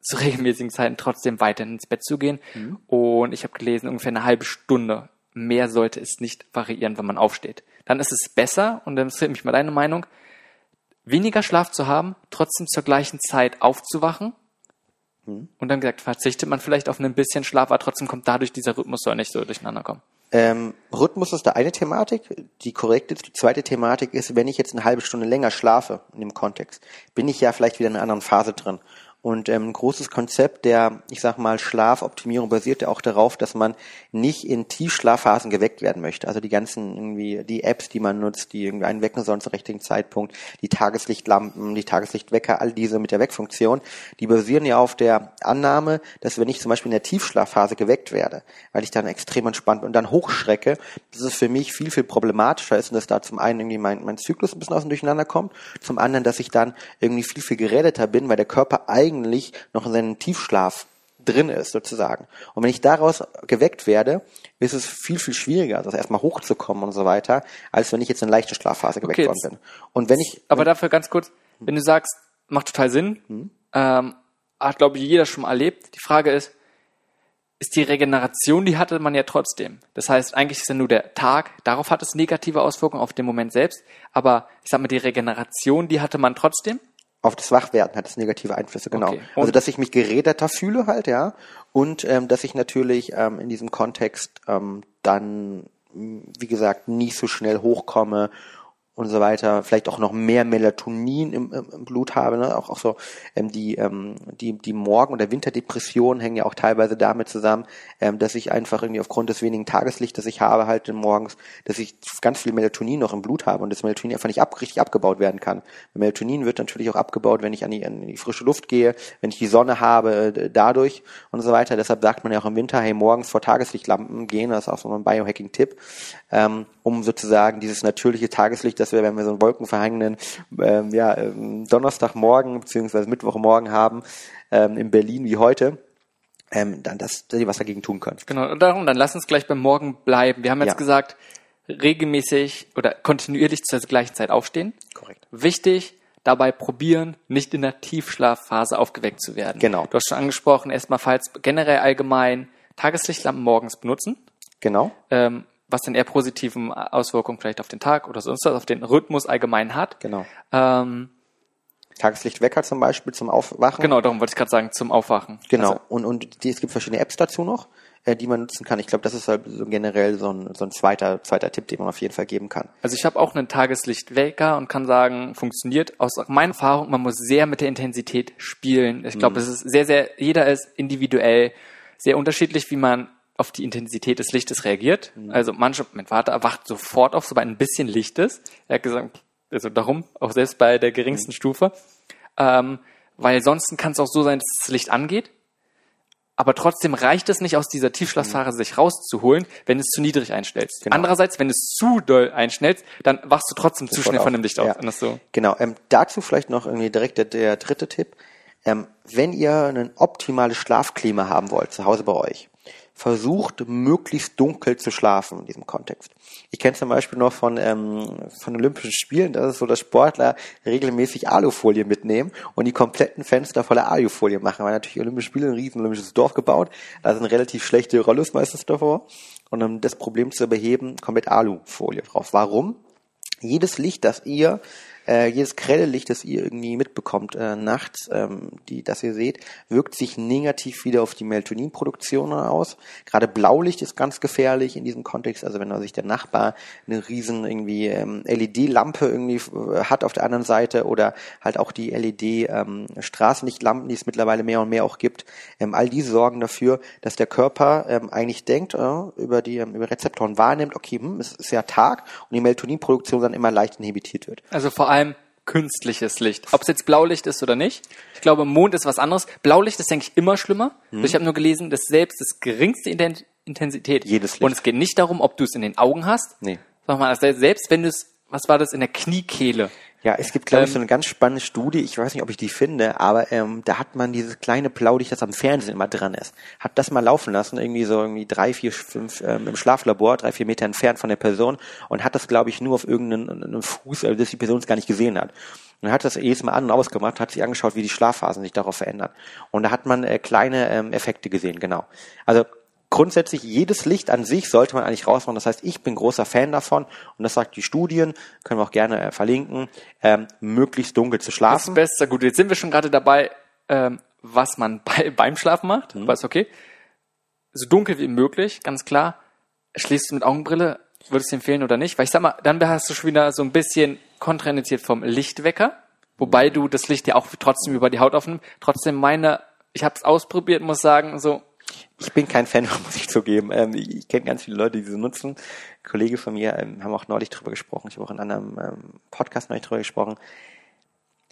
zu [LAUGHS] regelmäßigen Zeiten trotzdem weiter ins Bett zu gehen. Mhm. Und ich habe gelesen, ungefähr eine halbe Stunde. Mehr sollte es nicht variieren, wenn man aufsteht. Dann ist es besser, und dann interessiert mich mal deine Meinung, weniger Schlaf zu haben, trotzdem zur gleichen Zeit aufzuwachen. Mhm. Und dann gesagt, verzichtet man vielleicht auf ein bisschen Schlaf, aber trotzdem kommt dadurch dieser Rhythmus soll nicht so durcheinander kommen. Ähm, Rhythmus ist da eine Thematik, die korrekt ist. Die zweite Thematik ist, wenn ich jetzt eine halbe Stunde länger schlafe in dem Kontext, bin ich ja vielleicht wieder in einer anderen Phase drin. Und ähm, ein großes Konzept der, ich sag mal, Schlafoptimierung basiert ja auch darauf, dass man nicht in Tiefschlafphasen geweckt werden möchte. Also die ganzen irgendwie, die Apps, die man nutzt, die irgendwie einen wecken sollen zum richtigen Zeitpunkt, die Tageslichtlampen, die Tageslichtwecker, all diese mit der Weckfunktion, die basieren ja auf der Annahme, dass wenn ich zum Beispiel in der Tiefschlafphase geweckt werde, weil ich dann extrem entspannt und dann hochschrecke, dass es für mich viel, viel problematischer ist und dass da zum einen irgendwie mein, mein Zyklus ein bisschen aus dem Durcheinander kommt, zum anderen, dass ich dann irgendwie viel, viel geredeter bin, weil der Körper eigentlich eigentlich noch in seinem Tiefschlaf drin ist, sozusagen. Und wenn ich daraus geweckt werde, ist es viel, viel schwieriger, also erstmal hochzukommen und so weiter, als wenn ich jetzt in leichte Schlafphase geweckt okay, worden bin. Und wenn ich. Aber dafür ganz kurz, wenn du sagst, macht total Sinn, hm. ähm, hat, glaube ich, jeder schon mal erlebt. Die Frage ist, ist die Regeneration, die hatte man ja trotzdem. Das heißt, eigentlich ist ja nur der Tag, darauf hat es negative Auswirkungen auf den Moment selbst, aber ich sag mal, die Regeneration, die hatte man trotzdem auf das Wachwerden hat es negative Einflüsse, genau. Okay. Also dass ich mich geräderter fühle halt, ja. Und ähm, dass ich natürlich ähm, in diesem Kontext ähm, dann, wie gesagt, nicht so schnell hochkomme und so weiter, vielleicht auch noch mehr Melatonin im, im Blut habe, ne? auch, auch so ähm, die, ähm, die, die Morgen- oder Winterdepressionen hängen ja auch teilweise damit zusammen, ähm, dass ich einfach irgendwie aufgrund des wenigen Tageslichts, das ich habe, halt morgens, dass ich ganz viel Melatonin noch im Blut habe und das Melatonin einfach nicht ab, richtig abgebaut werden kann. Melatonin wird natürlich auch abgebaut, wenn ich an die, an die frische Luft gehe, wenn ich die Sonne habe, äh, dadurch und so weiter. Deshalb sagt man ja auch im Winter, hey, morgens vor Tageslichtlampen gehen, das ist auch so ein Biohacking-Tipp, ähm, um sozusagen dieses natürliche Tageslicht, das wir, wenn wir so einen wolkenverhangenen ähm, ja, ähm, Donnerstagmorgen beziehungsweise Mittwochmorgen haben ähm, in Berlin wie heute, ähm, dann dass die was dagegen tun können. Genau, und darum, dann lass uns gleich beim Morgen bleiben. Wir haben jetzt ja. gesagt, regelmäßig oder kontinuierlich zur gleichen Zeit aufstehen. Korrekt. Wichtig, dabei probieren, nicht in der Tiefschlafphase aufgeweckt zu werden. Genau. Du hast schon angesprochen, erstmal falls generell allgemein Tageslichtlampen morgens benutzen. Genau. Ähm, was dann eher positiven Auswirkungen vielleicht auf den Tag oder sonst was, auf den Rhythmus allgemein hat. Genau. Ähm, Tageslichtwecker zum Beispiel zum Aufwachen. Genau, darum wollte ich gerade sagen, zum Aufwachen. Genau. Also, und, und die, es gibt verschiedene Apps dazu noch, äh, die man nutzen kann. Ich glaube, das ist halt so generell so ein, so ein zweiter, zweiter Tipp, den man auf jeden Fall geben kann. Also ich habe auch einen Tageslichtwecker und kann sagen, funktioniert. Aus meiner Erfahrung, man muss sehr mit der Intensität spielen. Ich glaube, mhm. es ist sehr, sehr, jeder ist individuell sehr unterschiedlich, wie man auf die Intensität des Lichtes reagiert. Mhm. Also manche, mein Vater wacht sofort auf, sobald ein bisschen Licht ist. Er hat gesagt, also darum, auch selbst bei der geringsten mhm. Stufe. Ähm, weil sonst kann es auch so sein, dass das Licht angeht. Aber trotzdem reicht es nicht, aus dieser Tiefschlafphase mhm. sich rauszuholen, wenn es zu niedrig einstellst. Genau. Andererseits, wenn es zu doll einstellst, dann wachst du trotzdem zu schnell auf. von dem Licht auf. Ja. So. Genau. Ähm, dazu vielleicht noch irgendwie direkt der, der dritte Tipp. Ähm, wenn ihr ein optimales Schlafklima haben wollt zu Hause bei euch, versucht, möglichst dunkel zu schlafen in diesem Kontext. Ich kenne zum Beispiel noch von, ähm, von Olympischen Spielen, dass es so, dass Sportler regelmäßig Alufolie mitnehmen und die kompletten Fenster voller Alufolie machen, weil natürlich Olympische Spiele ein riesen olympisches Dorf gebaut, da sind relativ schlechte Rollos meistens davor. Und um das Problem zu beheben, komplett Alufolie drauf. Warum? Jedes Licht, das ihr äh, jedes grelle Licht, das ihr irgendwie mitbekommt äh, nachts, ähm, die, das ihr seht, wirkt sich negativ wieder auf die Melatoninproduktion aus. Gerade Blaulicht ist ganz gefährlich in diesem Kontext. Also wenn sich der Nachbar eine riesen irgendwie ähm, LED-Lampe irgendwie äh, hat auf der anderen Seite oder halt auch die LED ähm, die es mittlerweile mehr und mehr auch gibt, ähm, all diese sorgen dafür, dass der Körper ähm, eigentlich denkt, äh, über die ähm, über Rezeptoren wahrnimmt, okay, hm, es ist ja Tag und die Melatoninproduktion dann immer leicht inhibitiert wird. Also vor allem künstliches Licht. Ob es jetzt Blaulicht ist oder nicht. Ich glaube, Mond ist was anderes. Blaulicht ist, denke ich, immer schlimmer. Mhm. Ich habe nur gelesen, dass selbst das geringste Intensität. Jedes Licht. Und es geht nicht darum, ob du es in den Augen hast. Nee. Sag mal, selbst wenn du es, was war das, in der Kniekehle. Ja, es gibt, glaube ich, Ähm, so eine ganz spannende Studie, ich weiß nicht, ob ich die finde, aber ähm, da hat man dieses kleine Blaulicht, das am Fernsehen immer dran ist, hat das mal laufen lassen, irgendwie so irgendwie drei, vier, fünf ähm, im Schlaflabor, drei, vier Meter entfernt von der Person und hat das, glaube ich, nur auf irgendeinen einen Fuß, also dass die Person es gar nicht gesehen hat. Und hat das jedes Mal an und ausgemacht, hat sich angeschaut, wie die Schlafphasen sich darauf verändern. Und da hat man äh, kleine ähm, Effekte gesehen, genau. Also grundsätzlich jedes Licht an sich sollte man eigentlich rausmachen. Das heißt, ich bin großer Fan davon und das sagt die Studien, können wir auch gerne äh, verlinken, ähm, möglichst dunkel zu Das schlafen. Beste, gut, jetzt sind wir schon gerade dabei, ähm, was man [LAUGHS] bei, beim Schlafen macht, Mhm. ist okay. So dunkel wie möglich, ganz klar. Schläfst du mit Augenbrille, würdest du empfehlen oder nicht? Weil ich sag mal, dann hast du schon wieder so ein bisschen kontraindiziert vom Lichtwecker, wobei du das Licht ja auch trotzdem über die Haut aufnimmst. Trotzdem meine, ich habe es ausprobiert, muss sagen, so, Ich bin kein Fan, [LAUGHS] muss ich zugeben. Ähm, ich kenne ganz viele Leute, die sie nutzen. Ein Kollege von mir ähm, haben auch neulich drüber gesprochen. Ich habe auch in einem ähm, Podcast neulich drüber gesprochen.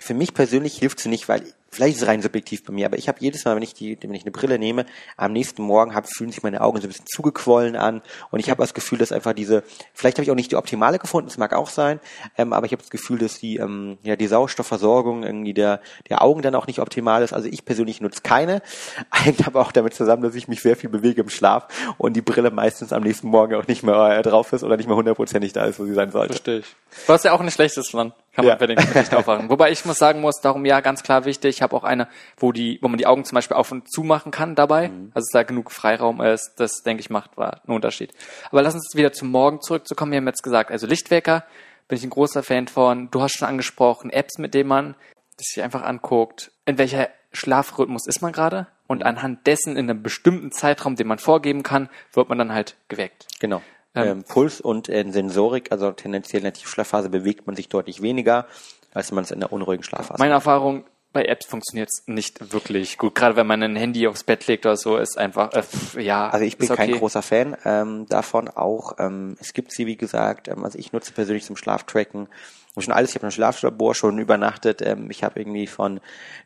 Für mich persönlich hilft sie nicht, weil vielleicht ist es rein subjektiv bei mir, aber ich habe jedes Mal, wenn ich die, wenn ich eine Brille nehme, am nächsten Morgen hab, fühlen sich meine Augen so ein bisschen zugequollen an und ich habe das Gefühl, dass einfach diese, vielleicht habe ich auch nicht die optimale gefunden, das mag auch sein, ähm, aber ich habe das Gefühl, dass die, ähm, ja, die Sauerstoffversorgung irgendwie der, der Augen dann auch nicht optimal ist. Also ich persönlich nutze keine, [LAUGHS] hängt aber auch damit zusammen, dass ich mich sehr viel bewege im Schlaf und die Brille meistens am nächsten Morgen auch nicht mehr äh, drauf ist oder nicht mehr hundertprozentig da ist, wo sie sein sollte. Verstehe ich. Du hast ja auch ein schlechtes dran. Kann man Ja. den nicht aufwachen. Wobei ich muss sagen muss, darum ja, ganz klar wichtig. Ich habe auch eine, wo die, wo man die Augen zum Beispiel auf und zu machen kann dabei. Mhm. Also da genug Freiraum ist. Das, denke ich, macht war einen Unterschied. Aber lass uns wieder zum Morgen zurückzukommen. Wir haben jetzt gesagt, also Lichtwecker bin ich ein großer Fan von. Du hast schon angesprochen, Apps, mit denen man sich einfach anguckt, in welcher Schlafrhythmus ist man gerade. Mhm. Und anhand dessen in einem bestimmten Zeitraum, den man vorgeben kann, wird man dann halt geweckt. Genau. Ähm, Ähm, Puls und äh, Sensorik, also tendenziell in der Tiefschlafphase bewegt man sich deutlich weniger, als man es in der unruhigen Schlafphase. Meine Erfahrung bei Apps funktioniert es nicht wirklich gut. Gerade wenn man ein Handy aufs Bett legt oder so, ist einfach, äh, ja. Also ich bin okay. kein großer Fan ähm, davon. Auch ähm, es gibt sie, wie gesagt, ähm, also ich nutze persönlich zum Schlaftracken und schon alles. Ich habe ein Schlaflabor schon übernachtet. Ähm, ich habe irgendwie von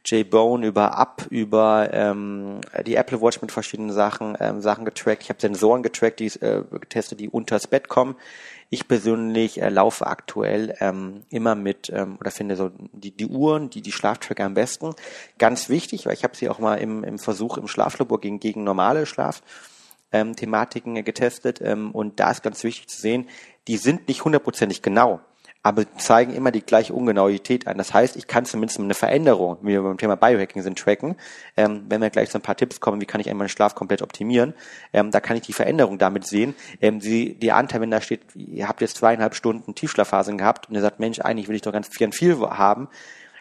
J-Bone über Up über ähm, die Apple Watch mit verschiedenen Sachen ähm, Sachen getrackt. Ich habe Sensoren getrackt, die äh, getestet, die unters Bett kommen. Ich persönlich äh, laufe aktuell ähm, immer mit ähm, oder finde so die, die Uhren, die die Schlaftracker am besten. Ganz wichtig, weil ich habe sie auch mal im, im Versuch im Schlaflabor gegen, gegen normale Schlaf ähm, Thematiken äh, getestet ähm, und da ist ganz wichtig zu sehen, die sind nicht hundertprozentig genau, aber zeigen immer die gleiche Ungenauität an. Das heißt, ich kann zumindest eine Veränderung, wie wir beim Thema Biohacking sind, tracken. Ähm, wenn wir gleich zu ein paar Tipps kommen, wie kann ich meinen Schlaf komplett optimieren, ähm, da kann ich die Veränderung damit sehen. Ähm, die, die Anteil, wenn da steht, ihr habt jetzt zweieinhalb Stunden Tiefschlafphasen gehabt und ihr sagt, Mensch, eigentlich will ich doch ganz viel, viel haben,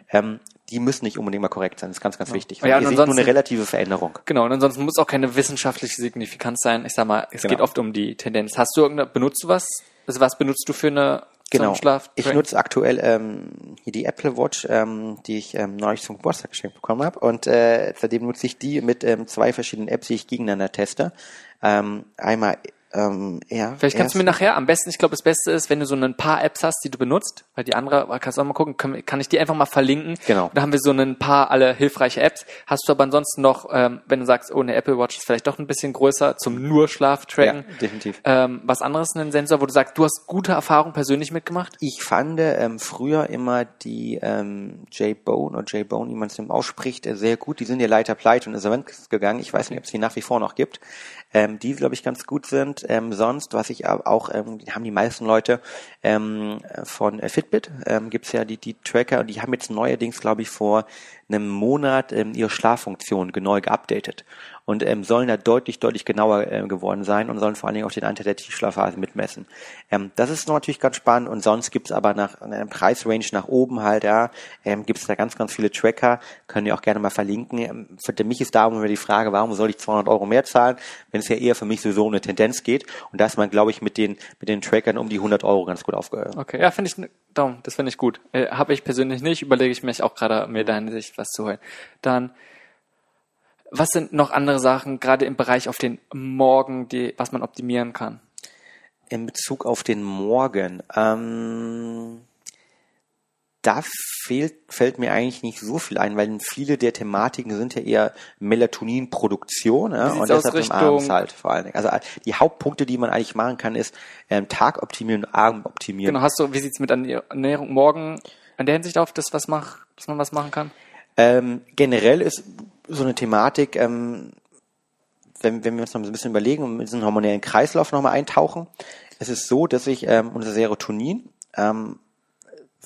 ähm, die müssen nicht unbedingt mal korrekt sein. Das ist ganz, ganz wichtig. Ja, und ihr seht nur eine relative Veränderung. Genau, und ansonsten muss auch keine wissenschaftliche Signifikanz sein. Ich sag mal, es Genau. geht oft um die Tendenz. Hast du irgendeine, benutzt du was? Also was benutzt du für eine Genau. Ich nutze aktuell ähm, hier die Apple Watch, ähm, die ich ähm, neulich zum Geburtstag geschenkt bekommen habe. Und äh, seitdem nutze ich die mit ähm, zwei verschiedenen Apps, die ich gegeneinander teste. Ähm, einmal ähm, ja, Vielleicht kannst du mir nachher, am besten, ich glaube, das Beste ist, wenn du so ein paar Apps hast, die du benutzt, weil die andere, kannst du auch mal gucken, können, kann ich die einfach mal verlinken. Genau. Da haben wir so ein paar alle hilfreiche Apps. Hast du aber ansonsten noch, ähm, wenn du sagst, oh, eine Apple Watch ist vielleicht doch ein bisschen größer, zum nur Schlaf ja, definitiv. Ähm, was anderes, einen Sensor, wo du sagst, du hast gute Erfahrungen persönlich mitgemacht? Ich fand ähm, früher immer die ähm, J-Bone oder J-Bone, wie man es ausspricht, äh, sehr gut. Die sind ja leider pleite und insolvent gegangen. Ich weiß nicht, ob es die nach wie vor noch gibt. Ähm, die, glaube ich, ganz gut sind. Ähm, sonst, was ich auch, ähm, haben die meisten Leute ähm, von äh, Fitbit, ähm, gibt's ja die, die Tracker und die haben jetzt neuerdings, glaube ich, vor einem Monat ähm, ihre Schlaffunktion genau geupdatet und ähm, sollen da deutlich, deutlich genauer äh, geworden sein und sollen vor allen Dingen auch den Anteil der Tiefschlafphase mitmessen. Ähm, das ist natürlich ganz spannend und sonst gibt's aber nach einer Preisrange nach oben halt, ja, ähm, gibt's da ganz, ganz viele Tracker, können ihr auch gerne mal verlinken. Ähm, für mich ist da immer die Frage, warum soll ich 200 Euro mehr zahlen, wenn es ja eher für mich sowieso um eine Tendenz geht und da ist man, glaube ich, mit den, mit den Trackern um die 100 Euro ganz gut aufgehört. Okay, ja, finde ich, ne- das finde ich gut. Äh, Habe ich persönlich nicht, überlege ich mich auch gerade, mir da in Sicht was zu holen. Dann, was sind noch andere Sachen, gerade im Bereich auf den Morgen, die, was man optimieren kann? in Bezug auf den Morgen, ähm, da fehlt, fällt mir eigentlich nicht so viel ein, weil viele der Thematiken sind ja eher Melatoninproduktion ja, und deshalb im Abends halt vor allen Dingen. Also äh, die Hauptpunkte, die man eigentlich machen kann, ist ähm, Tag optimieren und Abend optimieren. Genau, hast du, wie sieht's mit Ernähr- Ernährung morgen? in der Hinsicht auf das, was macht, dass man was machen kann? Ähm, generell ist so eine Thematik, ähm, wenn, wenn wir uns noch ein bisschen überlegen und in diesen hormonellen Kreislauf nochmal eintauchen, es ist so, dass sich ähm, unser Serotonin, ähm,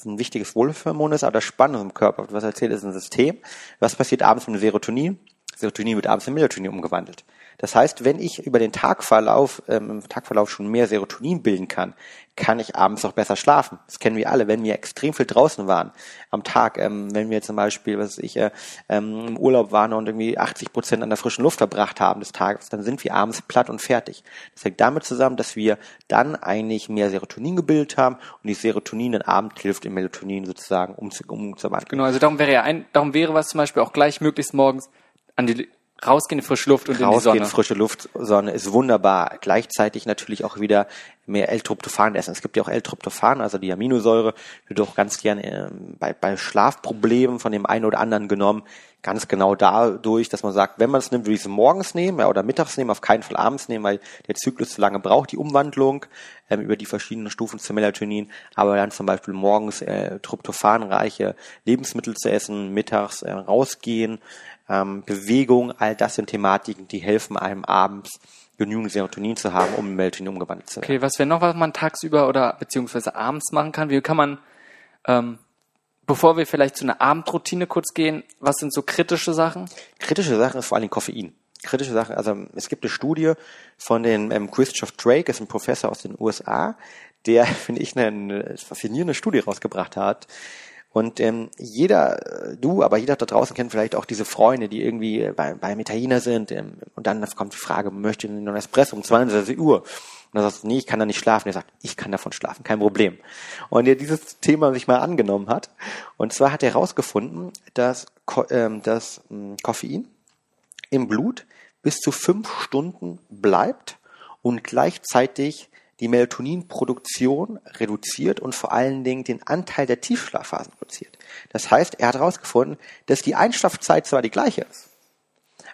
ein wichtiges Wohlfühlhormon ist, aber das Spannende im Körper, was erzählt, ist ein System. Was passiert abends mit dem Serotonin? Serotonin wird abends in Melatonin umgewandelt. Das heißt, wenn ich über den Tagverlauf, ähm, im Tagverlauf schon mehr Serotonin bilden kann, kann ich abends auch besser schlafen. Das kennen wir alle, wenn wir extrem viel draußen waren am Tag, ähm, wenn wir zum Beispiel, was ich, äh, ähm, im Urlaub waren und irgendwie 80 Prozent an der frischen Luft verbracht haben des Tages, dann sind wir abends platt und fertig. Das hängt damit zusammen, dass wir dann eigentlich mehr Serotonin gebildet haben und die Serotonin dann Abend hilft im Melatonin sozusagen umzuwandeln. Genau, also darum wäre ja ein, darum wäre was zum Beispiel auch gleich möglichst morgens an die rausgehen in frische Luft und rausgehen, in die Sonne. frische Luft, Sonne ist wunderbar. Gleichzeitig natürlich auch wieder mehr L-Tryptophan essen. Es gibt ja auch L-Tryptophan, also die Aminosäure, wird auch ganz gerne ähm, bei, bei Schlafproblemen von dem einen oder anderen genommen. Ganz genau dadurch, dass man sagt, wenn man es nimmt, würde ich es morgens nehmen ja, oder mittags nehmen, auf keinen Fall abends nehmen, weil der Zyklus zu lange braucht, die Umwandlung ähm, über die verschiedenen Stufen zu Melatonin. Aber dann zum Beispiel morgens äh, tryptophanreiche Lebensmittel zu essen, mittags äh, rausgehen, ähm, Bewegung, all das sind Thematiken, die helfen einem abends genügend Serotonin zu haben, um in Melatonin umgewandelt zu werden. Okay, was wäre noch, was man tagsüber oder beziehungsweise abends machen kann? Wie kann man, ähm, bevor wir vielleicht zu einer Abendroutine kurz gehen, was sind so kritische Sachen? Kritische Sachen ist vor allem Koffein. Kritische Sachen, also es gibt eine Studie von den ähm, Christoph Drake, ist ein Professor aus den USA, der, [LAUGHS] finde ich, eine, eine faszinierende Studie rausgebracht hat, und ähm, jeder, äh, du, aber jeder da draußen kennt vielleicht auch diese Freunde, die irgendwie bei, beim Italiener sind ähm, und dann kommt die Frage, möchte ich einen Espresso um 22 Uhr? Und dann sagst du, nee, ich kann da nicht schlafen. Er sagt, ich kann davon schlafen, kein Problem. Und er dieses Thema sich mal angenommen hat. Und zwar hat er herausgefunden, dass ähm, das ähm, Koffein im Blut bis zu fünf Stunden bleibt und gleichzeitig die Melatoninproduktion reduziert und vor allen Dingen den Anteil der Tiefschlafphasen reduziert. Das heißt, er hat herausgefunden, dass die Einschlafzeit zwar die gleiche ist,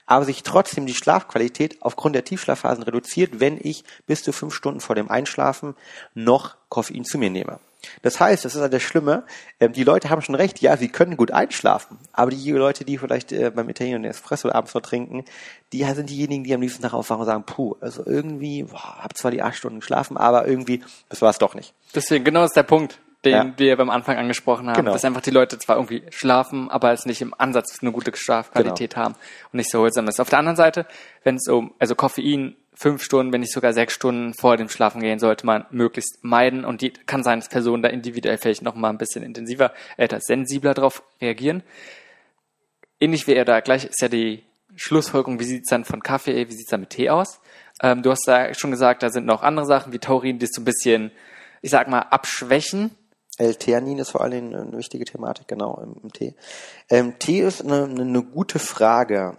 aber sich trotzdem die Schlafqualität aufgrund der Tiefschlafphasen reduziert, wenn ich bis zu fünf Stunden vor dem Einschlafen noch Koffein zu mir nehme. Das heißt, das ist halt das Schlimme, ähm, die Leute haben schon recht, ja, sie können gut einschlafen, aber die Leute, die vielleicht äh, beim Italiener einen Espresso abends noch trinken, die sind diejenigen, die am liebsten Tag aufwachen und sagen, puh, also irgendwie, boah, hab zwar die acht Stunden geschlafen, aber irgendwie, das war es doch nicht. Deswegen, genau ist der Punkt, den ja. wir beim Anfang angesprochen haben, genau. dass einfach die Leute zwar irgendwie schlafen, aber es nicht im Ansatz eine gute Schlafqualität genau. haben und nicht so holsam ist. Auf der anderen Seite, wenn es um, also Koffein fünf Stunden, wenn nicht sogar sechs Stunden vor dem Schlafen gehen, sollte man möglichst meiden. Und die kann sein, dass Personen da individuell vielleicht noch mal ein bisschen intensiver, äh, etwas sensibler darauf reagieren. Ähnlich wie er da gleich ist ja die Schlussfolgerung, wie sieht's dann von Kaffee, wie sieht's dann mit Tee aus? Ähm, du hast da schon gesagt, da sind noch andere Sachen wie Taurin, die so ein bisschen, ich sag mal, abschwächen. L-Theanin ist vor allem eine wichtige Thematik, genau, im, im Tee. Ähm, Tee ist eine, eine, gute Frage.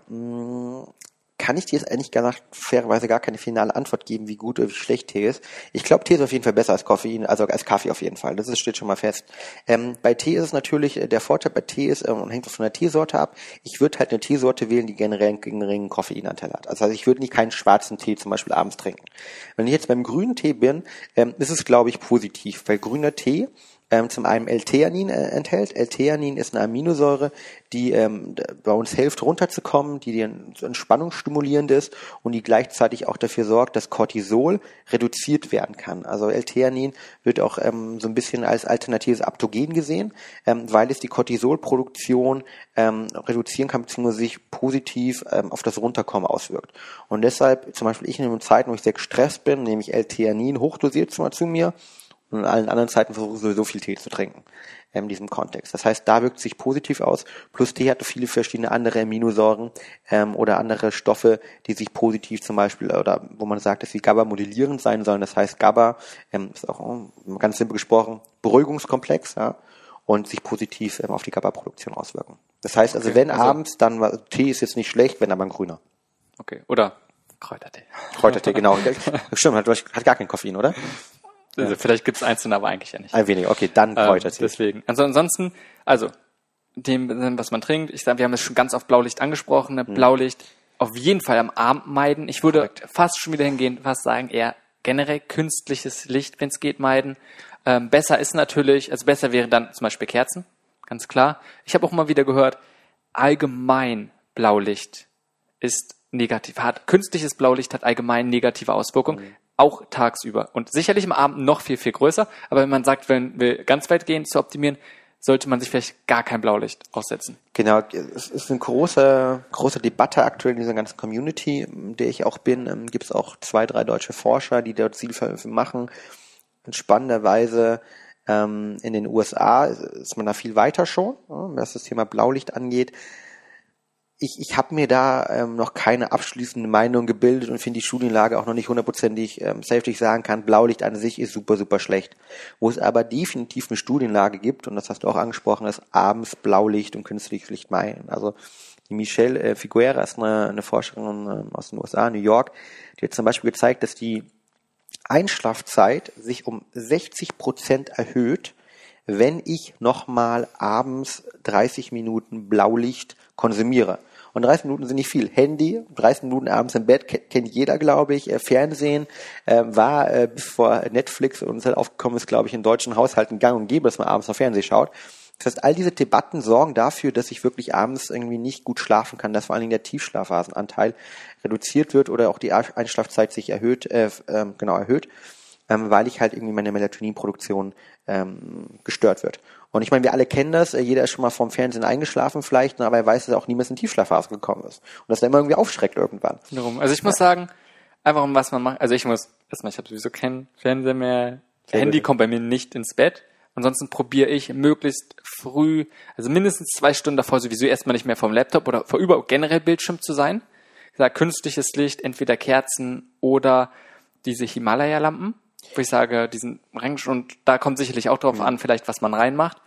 Kann ich dir jetzt eigentlich gar fairerweise gar keine finale Antwort geben, wie gut oder wie schlecht Tee ist. Ich glaube, Tee ist auf jeden Fall besser als Koffein, also als Kaffee auf jeden Fall. Das ist, steht schon mal fest. Ähm, bei Tee ist es natürlich, äh, der Vorteil bei Tee ist, ähm, hängt von der Teesorte ab. Ich würde halt eine Teesorte wählen, die generell einen geringen Koffeinanteil hat. Also, also ich würde nicht keinen schwarzen Tee zum Beispiel abends trinken. Wenn ich jetzt beim grünen Tee bin, ähm, ist es, glaube ich, positiv, weil grüner Tee ähm, zum einen L-Theanin äh, enthält. L-Theanin ist eine Aminosäure, die ähm, bei uns hilft, runterzukommen, die die Entspannung stimulierend ist und die gleichzeitig auch dafür sorgt, dass Cortisol reduziert werden kann. Also L-Theanin wird auch ähm, so ein bisschen als alternatives Aptogen gesehen, ähm, weil es die Cortisolproduktion ähm, reduzieren kann, beziehungsweise sich positiv ähm, auf das Runterkommen auswirkt. Und deshalb, zum Beispiel ich in Zeiten, wo ich sehr gestresst bin, nehme ich L-Theanin hochdosiert zu mir und in allen anderen Zeiten versuche sowieso viel Tee zu trinken in diesem Kontext. Das heißt, da wirkt sich positiv aus. Plus Tee hat viele verschiedene andere Aminosäuren ähm, oder andere Stoffe, die sich positiv zum Beispiel oder wo man sagt, dass sie GABA modellierend sein sollen. Das heißt, GABA ähm, ist auch ähm, ganz simpel gesprochen Beruhigungskomplex, ja, und sich positiv ähm, auf die GABA-Produktion auswirken. Das heißt also, okay, wenn also, abends, dann Tee ist jetzt nicht schlecht, wenn aber ein grüner. Okay, oder Kräutertee. Kräutertee, genau. [LAUGHS] Stimmt, hat, hat gar kein Koffein, oder? Also ja. vielleicht gibt's einzelne, aber eigentlich ja nicht. Ein wenig, okay, dann Kräutertee. Ähm, deswegen. Also ansonsten, also dem, was man trinkt, ich sage, wir haben es schon ganz oft Blaulicht angesprochen, ne? mhm. Blaulicht auf jeden Fall am Abend meiden. Ich würde Correct. fast schon wieder hingehen, fast sagen, eher generell künstliches Licht, wenn es geht, meiden. Ähm, besser ist natürlich, also besser wäre dann zum Beispiel Kerzen. ganz klar. Ich habe auch mal wieder gehört, allgemein Blaulicht ist negativ, hat künstliches Blaulicht hat allgemein negative Auswirkungen, mhm. Auch tagsüber. Und sicherlich am Abend noch viel, viel größer. Aber wenn man sagt, wenn wir ganz weit gehen zu optimieren, sollte man sich vielleicht gar kein Blaulicht aussetzen. Genau, es ist eine große, große Debatte aktuell in dieser ganzen Community, in der ich auch bin. Ähm, Gibt es auch zwei, drei deutsche Forscher, die dort Zielveröffentlichungen machen. Und spannenderweise ähm, in den USA ist man da viel weiter schon, was das Thema Blaulicht angeht ich, ich habe mir da ähm, noch keine abschließende Meinung gebildet und finde die Studienlage auch noch nicht hundertprozentig ähm, safety sagen kann, Blaulicht an sich ist super, super schlecht. Wo es aber definitiv eine Studienlage gibt, und das hast du auch angesprochen, ist abends Blaulicht und künstliches Licht meinen. Also die Michelle äh, Figuera ist eine, eine Forscherin äh, aus den USA, New York, die hat zum Beispiel gezeigt, dass die Einschlafzeit sich um 60 Prozent erhöht, wenn ich nochmal abends 30 Minuten Blaulicht konsumiere. Und 30 Minuten sind nicht viel. Handy, 30 Minuten abends im Bett, kennt jeder, glaube ich. Äh, Fernsehen äh, war äh, bis vor Netflix und halt aufgekommen ist, glaube ich, in deutschen Haushalten gang und gäbe, dass man abends noch Fernsehen schaut. Das heißt, all diese Debatten sorgen dafür, dass ich wirklich abends irgendwie nicht gut schlafen kann, dass vor allen Dingen der Tiefschlafphasenanteil reduziert wird oder auch die Einschlafzeit sich erhöht, äh, äh, genau erhöht, ähm, weil ich halt irgendwie meine Melatoninproduktion ähm, gestört wird. Und ich meine, wir alle kennen das, äh, jeder ist schon mal vorm Fernsehen eingeschlafen vielleicht, aber er weiß, dass er auch niemals in Tiefschlafphase gekommen ist. Und dass er immer irgendwie aufschreckt irgendwann. Also ich muss sagen, einfach um was man macht, also ich muss, erstmal, ich habe sowieso keinen Fernseher mehr, Sehr Handy gut. kommt bei mir nicht ins Bett. Ansonsten probiere ich möglichst früh, also mindestens zwei Stunden davor sowieso erstmal nicht mehr vom Laptop oder vor über generell Bildschirm zu sein. Ich sage, künstliches Licht, entweder Kerzen oder diese Himalaya-Lampen wo ich sage, diesen Rang und da kommt sicherlich auch drauf mhm. an, vielleicht was man reinmacht.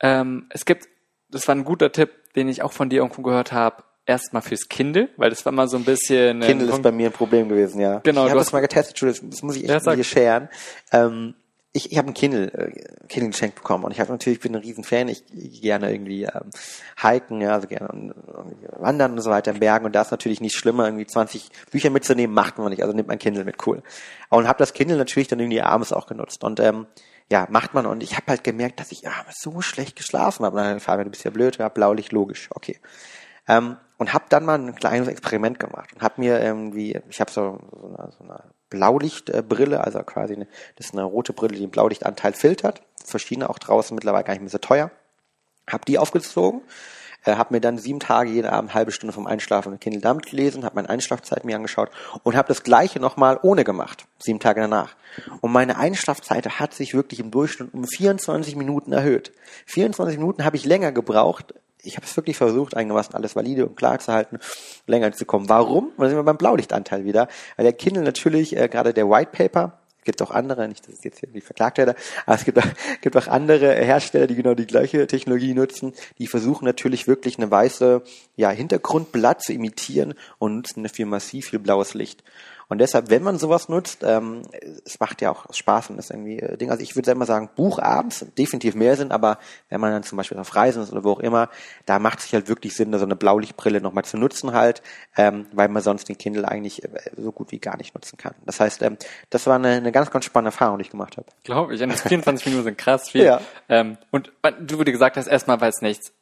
Ähm, es gibt, das war ein guter Tipp, den ich auch von dir irgendwo gehört habe, erstmal fürs Kindle, weil das war mal so ein bisschen. Kindle ist bei mir ein Problem gewesen, ja. Genau. Ich habe das mal getestet, das muss ich echt ja, mit dir sharen. Ähm, ich, ich habe ein Kindle, äh, Kindle geschenkt bekommen und ich habe natürlich bin ein riesen Fan. Ich, ich gerne irgendwie ähm, hiken, ja, also gerne äh, wandern und so weiter in Bergen und da ist natürlich nicht schlimmer, irgendwie 20 Bücher mitzunehmen, macht man nicht. Also nimmt man Kindle mit, cool. Und habe das Kindle natürlich dann irgendwie abends auch genutzt und ähm, ja, macht man und ich habe halt gemerkt, dass ich ja, so schlecht geschlafen habe. Dann Fabian, du bist ja blöd, ja, Blaulicht, logisch, okay. Ähm, und habe dann mal ein kleines Experiment gemacht und habe mir irgendwie, ich habe so, so eine, so eine Blaulichtbrille, also quasi eine, das ist eine rote Brille, die den Blaulichtanteil filtert. Verschiedene auch draußen, mittlerweile gar nicht mehr so teuer. Hab die aufgezogen, äh, habe mir dann sieben Tage jeden Abend halbe Stunde vom Einschlafen mit Kindle damit gelesen, habe meine Einschlafzeit mir angeschaut und habe das gleiche nochmal ohne gemacht, sieben Tage danach. Und meine Einschlafzeit hat sich wirklich im Durchschnitt um 24 Minuten erhöht. 24 Minuten habe ich länger gebraucht, ich habe es wirklich versucht, einigermaßen alles valide und klar zu halten, länger zu kommen. Warum? Da sind wir beim Blaulichtanteil wieder. Weil der Kindle natürlich, äh, gerade der White Paper, es gibt auch andere, nicht, dass ich jetzt irgendwie verklagt werde, aber es gibt auch, [LAUGHS] gibt auch andere Hersteller, die genau die gleiche Technologie nutzen, die versuchen natürlich wirklich eine weiße ja, Hintergrundblatt zu imitieren und nutzen dafür massiv viel blaues Licht. Und deshalb, wenn man sowas nutzt, ähm, es macht ja auch Spaß und das irgendwie äh, Ding. Also ich würde immer sagen, Buch abends definitiv mehr Sinn, aber wenn man dann zum Beispiel auf Reisen ist oder wo auch immer, da macht es sich halt wirklich Sinn, so eine Blaulichtbrille nochmal zu nutzen halt, ähm, weil man sonst den Kindle eigentlich äh, so gut wie gar nicht nutzen kann. Das heißt, ähm, das war eine, eine ganz, ganz spannende Erfahrung, die ich gemacht habe. Glaube ich. Und 24 [LAUGHS] Minuten sind krass viel. Ja. Ähm, und du, wie du gesagt hast, erstmal weiß nichts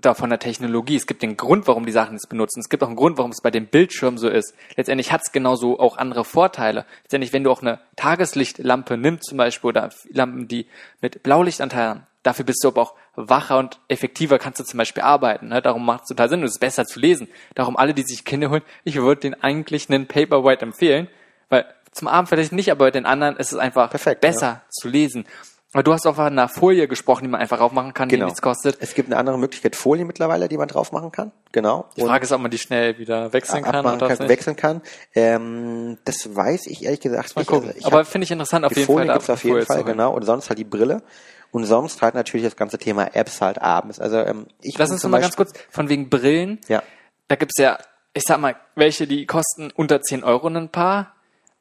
da von der Technologie. Es gibt den Grund, warum die Sachen es benutzen. Es gibt auch einen Grund, warum es bei dem Bildschirm so ist. Letztendlich hat es genauso auch andere Vorteile. Letztendlich, wenn du auch eine Tageslichtlampe nimmst zum Beispiel oder Lampen, die mit Blaulichtanteil haben, dafür bist du aber auch wacher und effektiver kannst du zum Beispiel arbeiten. Ne? Darum macht es total Sinn und es ist besser zu lesen. Darum alle, die sich Kinder holen, ich würde den eigentlich einen Paperwhite empfehlen, weil zum Abend vielleicht nicht, aber bei den anderen ist es einfach Perfekt, besser ja. zu lesen. Aber du hast auch von einer Folie gesprochen, die man einfach aufmachen kann, genau. die nichts kostet. Es gibt eine andere Möglichkeit, Folien mittlerweile, die man drauf machen kann. Genau. Die Frage und ist, ob man die schnell wieder wechseln kann. Man kann, wechseln kann. Ähm, das weiß ich ehrlich gesagt nicht. Also Aber finde ich interessant auf jeden Folien Fall. Gibt's auf jeden Fall, genau. Und sonst halt die Brille. Und sonst halt natürlich das ganze Thema Apps halt abends. Also ähm, ich Lass uns mal ganz kurz von wegen Brillen. Ja. Da gibt's ja, ich sag mal, welche, die kosten unter 10 Euro ein Paar.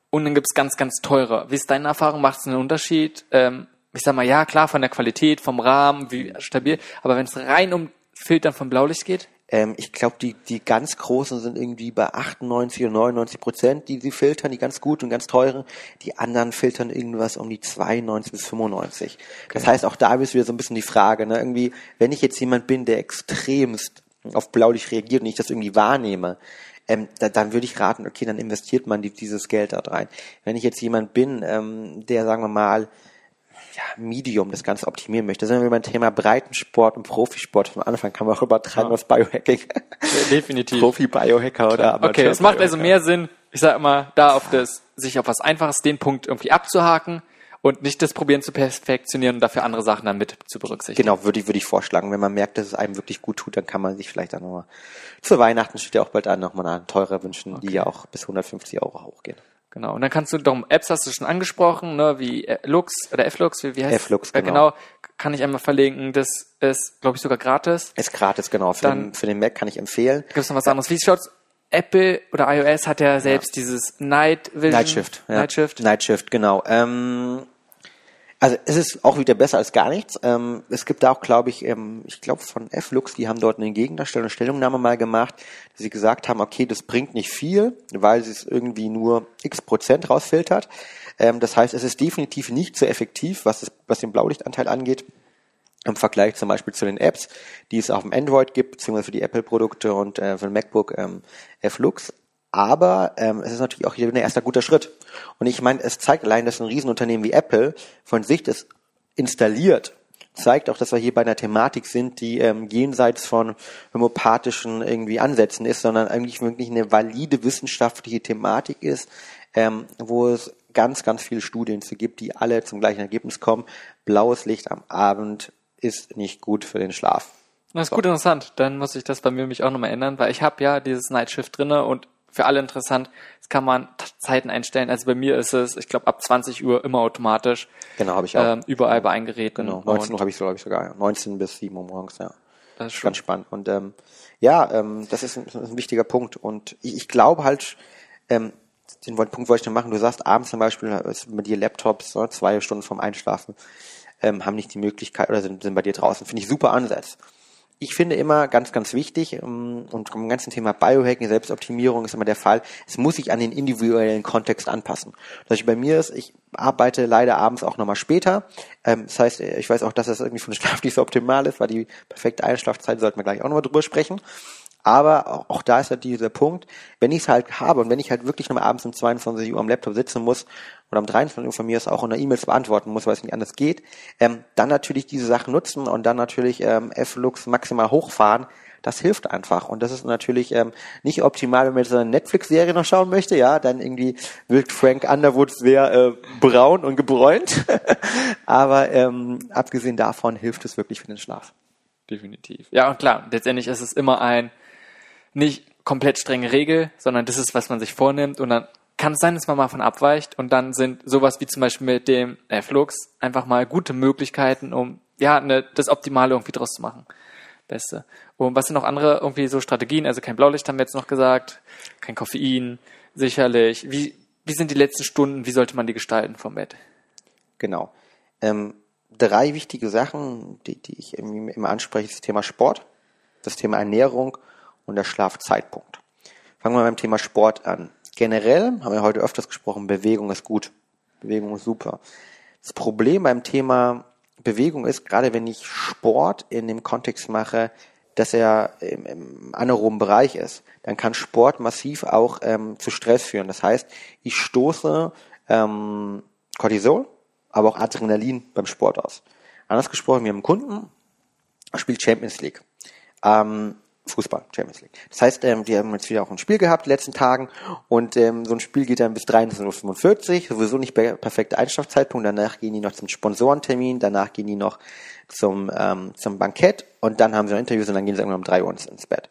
Und dann gibt's ganz, ganz teure. Wie ist deine Erfahrung? Macht es einen Unterschied? Ähm, ich sag mal, ja, klar, von der Qualität, vom Rahmen, wie stabil, aber wenn es rein um Filtern von Blaulicht geht? Ähm, ich glaube, die, die ganz großen sind irgendwie bei 98 oder 99 Prozent, die sie filtern, die ganz gut und ganz teuren. Die anderen filtern irgendwas um die 92 bis 95. Das heißt, auch da ist wieder so ein bisschen die Frage, ne? irgendwie, wenn ich jetzt jemand bin, der extremst auf Blaulicht reagiert und ich das irgendwie wahrnehme, ähm, da, dann würde ich raten, okay, dann investiert man die, dieses Geld da rein. Wenn ich jetzt jemand bin, ähm, der, sagen wir mal, ja, Medium das Ganze optimieren möchte, da sind wir beim Thema Breitensport und Profisport. Von Anfang kann man auch übertragen ja. aus Biohacking. Definitiv. Profi-Biohacker oder Amateur Okay, es macht also mehr Sinn, ich sage immer, da auf das, sich auf was Einfaches, den Punkt irgendwie abzuhaken, und nicht das probieren zu perfektionieren und dafür andere Sachen dann mit zu berücksichtigen. Genau, würde ich, würde ich vorschlagen. Wenn man merkt, dass es einem wirklich gut tut, dann kann man sich vielleicht dann nochmal, zu Weihnachten steht ja auch bald an, nochmal einen teurer wünschen, okay. die ja auch bis 150 Euro hochgehen. Genau, und dann kannst du darum, Apps hast du schon angesprochen, ne, wie Lux oder F-Lux, wie, wie heißt F-Lux, genau. genau. Kann ich einmal verlinken, das ist, glaube ich, sogar gratis. Ist gratis, genau. Für, dann, den, für den Mac kann ich empfehlen. Gibt es noch was anderes? Wie schaut's Apple oder iOS hat ja selbst ja. dieses Night Vision. Night Shift. Ja. Night Shift. Night Shift, genau. Ähm, also es ist auch wieder besser als gar nichts. Ähm, es gibt da auch, glaube ich, ähm, ich glaube von F-Lux, die haben dort eine Gegendarstellung, eine Stellungnahme mal gemacht, dass sie gesagt haben, okay, das bringt nicht viel, weil es irgendwie nur x Prozent rausfiltert. Ähm, das heißt, es ist definitiv nicht so effektiv, was, es, was den Blaulichtanteil angeht im Vergleich zum Beispiel zu den Apps, die es auf dem Android gibt, beziehungsweise für die Apple-Produkte und äh, für den MacBook ähm, F-Lux. Aber ähm, es ist natürlich auch hier ein erster guter Schritt. Und ich meine, es zeigt allein, dass ein Riesenunternehmen wie Apple von sich das installiert, zeigt auch, dass wir hier bei einer Thematik sind, die ähm, jenseits von homöopathischen irgendwie Ansätzen ist, sondern eigentlich wirklich eine valide wissenschaftliche Thematik ist, ähm, wo es ganz, ganz viele Studien zu gibt, die alle zum gleichen Ergebnis kommen. Blaues Licht am Abend ist nicht gut für den Schlaf. Das ist gut interessant. Dann muss ich das bei mir mich auch nochmal ändern, weil ich habe ja dieses Night Shift drinne und für alle interessant. Das kann man Zeiten einstellen. Also bei mir ist es, ich glaube, ab 20 Uhr immer automatisch. Genau, habe ich auch. Ähm, überall bei Eingeräten. Genau, 19 Uhr habe ich so, glaube ich, sogar. 19 bis 7 Uhr morgens, ja. Das ist schon. ganz spannend. Und ähm, ja, ähm, das ist ein, ein wichtiger Punkt. Und ich, ich glaube halt, ähm, den Punkt wollte ich noch machen. Du sagst abends zum Beispiel mit dir Laptops, ne, zwei Stunden vorm Einschlafen, ähm, haben nicht die Möglichkeit oder sind, sind bei dir draußen. Finde ich super Ansatz ich finde immer ganz, ganz wichtig, ähm, und beim ganzen Thema Biohacking, Selbstoptimierung ist immer der Fall, es muss sich an den individuellen Kontext anpassen. Das bei mir ist, ich arbeite leider abends auch nochmal später. Ähm, das heißt, ich weiß auch, dass das irgendwie von den Schlaf nicht so optimal ist, weil die perfekte Einschlafzeit sollten wir gleich auch nochmal drüber sprechen. Aber auch, da ist halt dieser Punkt, wenn ich es halt habe und wenn ich halt wirklich nochmal abends um 22 Uhr am Laptop sitzen muss oder um 23 Uhr von mir ist auch unter E-Mails beantworten muss, weil es nicht anders geht, ähm, dann natürlich diese Sachen nutzen und dann natürlich ähm, F-Lux maximal hochfahren, das hilft einfach. Und das ist natürlich ähm, nicht optimal, wenn man jetzt eine Netflix-Serie noch schauen möchte, ja, dann irgendwie wirkt Frank Underwood sehr äh, braun und gebräunt. [LAUGHS] Aber ähm, abgesehen davon hilft es wirklich für den Schlaf. Definitiv. Ja, und klar, letztendlich ist es immer ein nicht komplett strenge Regel, sondern das ist, was man sich vornimmt und dann kann es sein, dass man mal von abweicht und dann sind sowas wie zum Beispiel mit dem Flux einfach mal gute Möglichkeiten, um ja ne, das Optimale irgendwie draus zu machen. Beste. Und was sind noch andere irgendwie so Strategien? Also kein Blaulicht haben wir jetzt noch gesagt, kein Koffein, sicherlich. Wie, wie sind die letzten Stunden? Wie sollte man die gestalten vom Bett? Genau. Ähm, drei wichtige Sachen, die, die ich immer anspreche, das Thema Sport, das Thema Ernährung und der Schlafzeitpunkt. Fangen wir beim Thema Sport an. Generell haben wir heute öfters gesprochen, Bewegung ist gut. Bewegung ist super. Das Problem beim Thema Bewegung ist, gerade wenn ich Sport in dem Kontext mache, dass er im, im anaeroben Bereich ist, dann kann Sport massiv auch ähm, zu Stress führen. Das heißt, ich stoße ähm, Cortisol, aber auch Adrenalin beim Sport aus. Anders gesprochen, wir haben einen Kunden, spielt Champions League. Ähm, Fußball, Champions League. Das heißt, ähm, die haben jetzt wieder auch ein Spiel gehabt den letzten Tagen und ähm, so ein Spiel geht dann bis 23.45 Uhr, sowieso nicht perfekter Einschlafzeitpunkt, danach gehen die noch zum Sponsorentermin, danach gehen die noch zum, ähm, zum Bankett und dann haben sie noch Interviews und dann gehen sie irgendwann um drei Uhr ins Bett.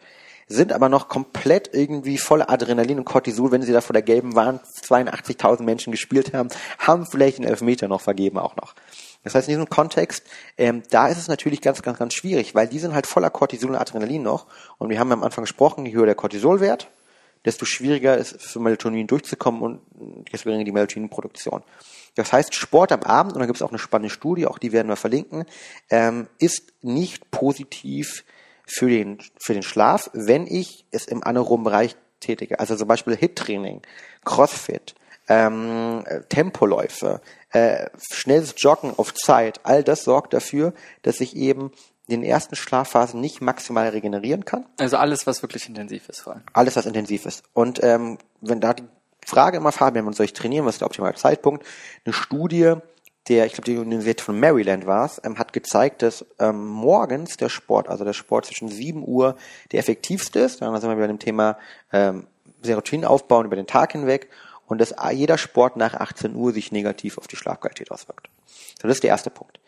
Sind aber noch komplett irgendwie voller Adrenalin und Cortisol, wenn sie da vor der gelben Wand 82.000 Menschen gespielt haben, haben vielleicht einen Elfmeter noch vergeben auch noch. Das heißt, in diesem Kontext, ähm, da ist es natürlich ganz, ganz, ganz schwierig, weil die sind halt voller Cortisol und Adrenalin noch. Und wir haben am Anfang gesprochen, je höher der Cortisolwert, desto schwieriger ist für Melatonin durchzukommen und desto geringer die Melatoninproduktion. Das heißt, Sport am Abend, und da gibt es auch eine spannende Studie, auch die werden wir verlinken, ähm, ist nicht positiv für den, für den Schlaf, wenn ich es im anaeroben Bereich tätige. Also zum Beispiel Hit-Training, Crossfit, ähm, Tempoläufe, äh, schnelles Joggen auf Zeit. All das sorgt dafür, dass ich eben den ersten Schlafphasen nicht maximal regenerieren kann. Also alles, was wirklich intensiv ist vor allem. Alles, was intensiv ist. Und ähm, wenn da die Frage immer, Fabian, wann soll ich trainieren, was ist der optimale Zeitpunkt? Eine Studie, der, ich glaube, die Universität von Maryland war es, ähm, hat gezeigt, dass ähm, morgens der Sport, also der Sport zwischen 7 Uhr der effektivste ist. Dann sind wir bei dem Thema ähm, Serotonin aufbauen über den Tag hinweg und dass jeder Sport nach 18 Uhr sich negativ auf die Schlafqualität auswirkt. Das ist der erste Punkt.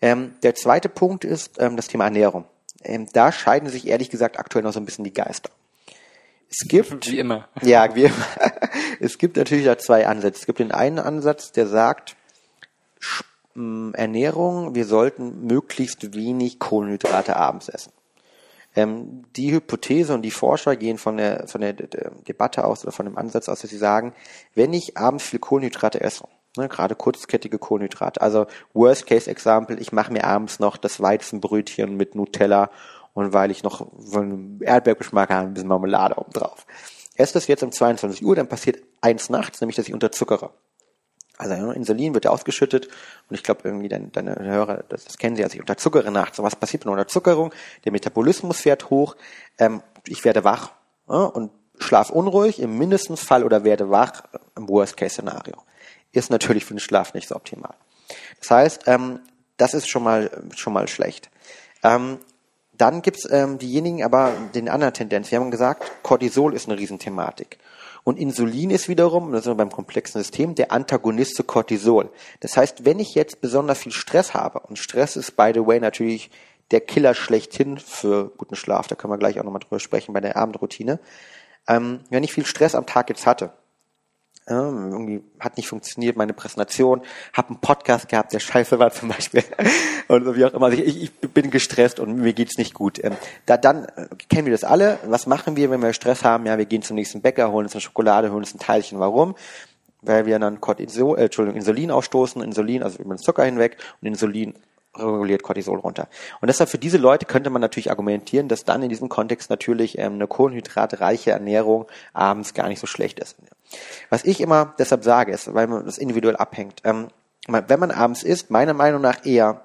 Ähm, der zweite Punkt ist ähm, das Thema Ernährung. Ähm, da scheiden sich ehrlich gesagt aktuell noch so ein bisschen die Geister. Es gibt, wie immer. [LAUGHS] Ja, wie immer. Es gibt natürlich da zwei Ansätze. Es gibt den einen Ansatz, der sagt, Ernährung, wir sollten möglichst wenig Kohlenhydrate abends essen. Ähm, die Hypothese und die Forscher gehen von der, von der, Debatte aus oder von dem Ansatz aus, dass sie sagen, wenn ich abends viel Kohlenhydrate esse, ne, gerade kurzkettige Kohlenhydrate, also Worst Case Example, ich mache mir abends noch das Weizenbrötchen mit Nutella und weil ich noch von Erdbeergeschmack habe, ein bisschen Marmelade oben drauf. Esse das jetzt um 22 Uhr, dann passiert eins nachts, nämlich dass ich unterzuckere. Also ja, Insulin wird ja ausgeschüttet und ich glaube irgendwie deine, deine Hörer, das, das kennen sie, als ich unterzuckere nachts. Was passiert bei einer Unterzuckerung? Der Metabolismus fährt hoch, ähm, ich werde wach ja, und schlaf unruhig im mindesten Fall oder werde wach im Worst-Case-Szenario. Ist natürlich für den Schlaf nicht so optimal. Das heißt, ähm, das ist schon mal schon mal schlecht. Ähm, dann gibt's ähm, diejenigen, aber den anderen Tendenz. Wir haben gesagt, Cortisol ist eine Riesenthematik. Und Insulin ist wiederum, das sind wir beim komplexen System, der Antagonist zu Cortisol. Das heißt, wenn ich jetzt besonders viel Stress habe, und Stress ist, by the way, natürlich der Killer schlechthin für guten Schlaf, da können wir gleich auch nochmal drüber sprechen bei der Abendroutine. Ähm, wenn ich viel Stress am Tag jetzt hatte, ähm, irgendwie hat nicht funktioniert, meine Präsentation, habe einen Podcast gehabt, der scheiße war zum Beispiel. [LAUGHS] und so wie auch immer. Ich, ich bin gestresst und mir geht's nicht gut. Ähm, da dann äh, kennen wir das alle. Was machen wir, wenn wir Stress haben? Ja, wir gehen zum nächsten Bäcker, holen uns eine Schokolade, holen uns ein Teilchen. Warum? Weil wir dann Cortisol, äh, Entschuldigung, Insulin ausstoßen, Insulin, also über den Zucker hinweg und Insulin reguliert Cortisol runter. Und deshalb für diese Leute könnte man natürlich argumentieren, dass dann in diesem Kontext natürlich ähm, eine kohlenhydratreiche Ernährung abends gar nicht so schlecht ist. Was ich immer deshalb sage, ist, weil man das individuell abhängt. Ähm, wenn man abends isst, meiner Meinung nach eher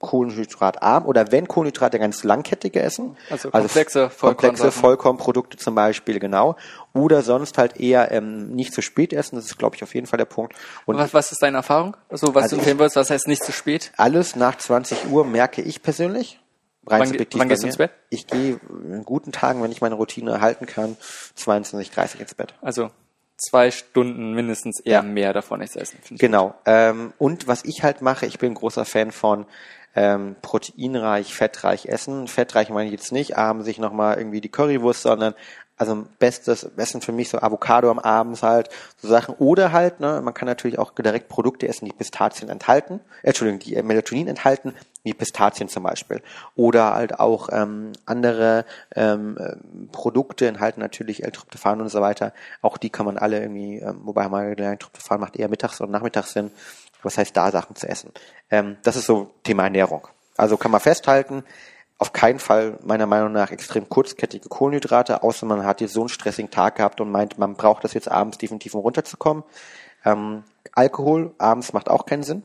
kohlenhydratarm oder wenn Kohlenhydrate ganz langkettige essen, also komplexe, also komplexe Vollkornprodukte zum Beispiel, genau, oder sonst halt eher ähm, nicht zu spät essen, das ist glaube ich auf jeden Fall der Punkt. Und was, was ist deine Erfahrung? Also was also du empfehlen würdest, was heißt nicht zu spät? Alles nach 20 Uhr merke ich persönlich. Rein wann, wann gehst du ins Bett? Ich gehe in guten Tagen, wenn ich meine Routine erhalten kann, 22, 30 ins Bett. Also zwei Stunden mindestens eher ja. mehr davon nichts essen. Genau. Ähm, und was ich halt mache, ich bin ein großer Fan von ähm, proteinreich, fettreich essen. Fettreich meine ich jetzt nicht, abends sich nochmal irgendwie die Currywurst, sondern also bestes Essen für mich so Avocado am Abend halt, so Sachen. Oder halt, ne, man kann natürlich auch direkt Produkte essen, die Pistazien enthalten, äh, Entschuldigung, die äh, Melatonin enthalten, wie Pistazien zum Beispiel. Oder halt auch ähm, andere ähm, äh, Produkte enthalten natürlich L-Tryptophan und so weiter. Auch die kann man alle irgendwie, ähm, wobei man gelernt, Tryptophan macht eher mittags und nachmittags Sinn. Was heißt da Sachen zu essen? Ähm, das ist so Thema Ernährung. Also kann man festhalten, auf keinen Fall meiner Meinung nach extrem kurzkettige Kohlenhydrate, außer man hat jetzt so einen stressigen Tag gehabt und meint, man braucht das jetzt abends definitiv, um runterzukommen. Ähm, Alkohol abends macht auch keinen Sinn.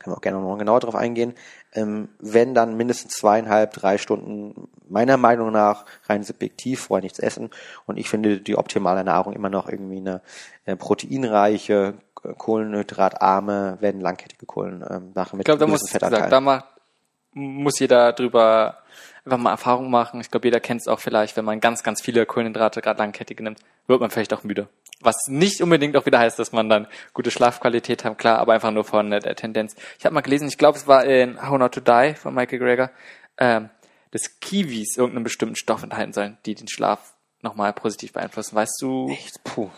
Können wir auch gerne noch genauer darauf eingehen. Ähm, wenn dann mindestens zweieinhalb, drei Stunden meiner Meinung nach rein subjektiv vorher nichts essen. Und ich finde die optimale Nahrung immer noch irgendwie eine äh, proteinreiche, kohlenhydratarme, wenn langkettige Kohlensachen ähm, mit Ich glaube, da muss gesagt, da macht, muss jeder drüber einfach mal Erfahrung machen. Ich glaube, jeder kennt es auch vielleicht, wenn man ganz, ganz viele Kohlenhydrate, gerade langkettige nimmt, wird man vielleicht auch müde. Was nicht unbedingt auch wieder heißt, dass man dann gute Schlafqualität hat, klar, aber einfach nur von der Tendenz. Ich habe mal gelesen, ich glaube, es war in How Not to Die von Michael Greger, ähm, dass Kiwis irgendeinen bestimmten Stoff enthalten sollen, die den Schlaf nochmal positiv beeinflussen. Weißt du? Echt? Puh.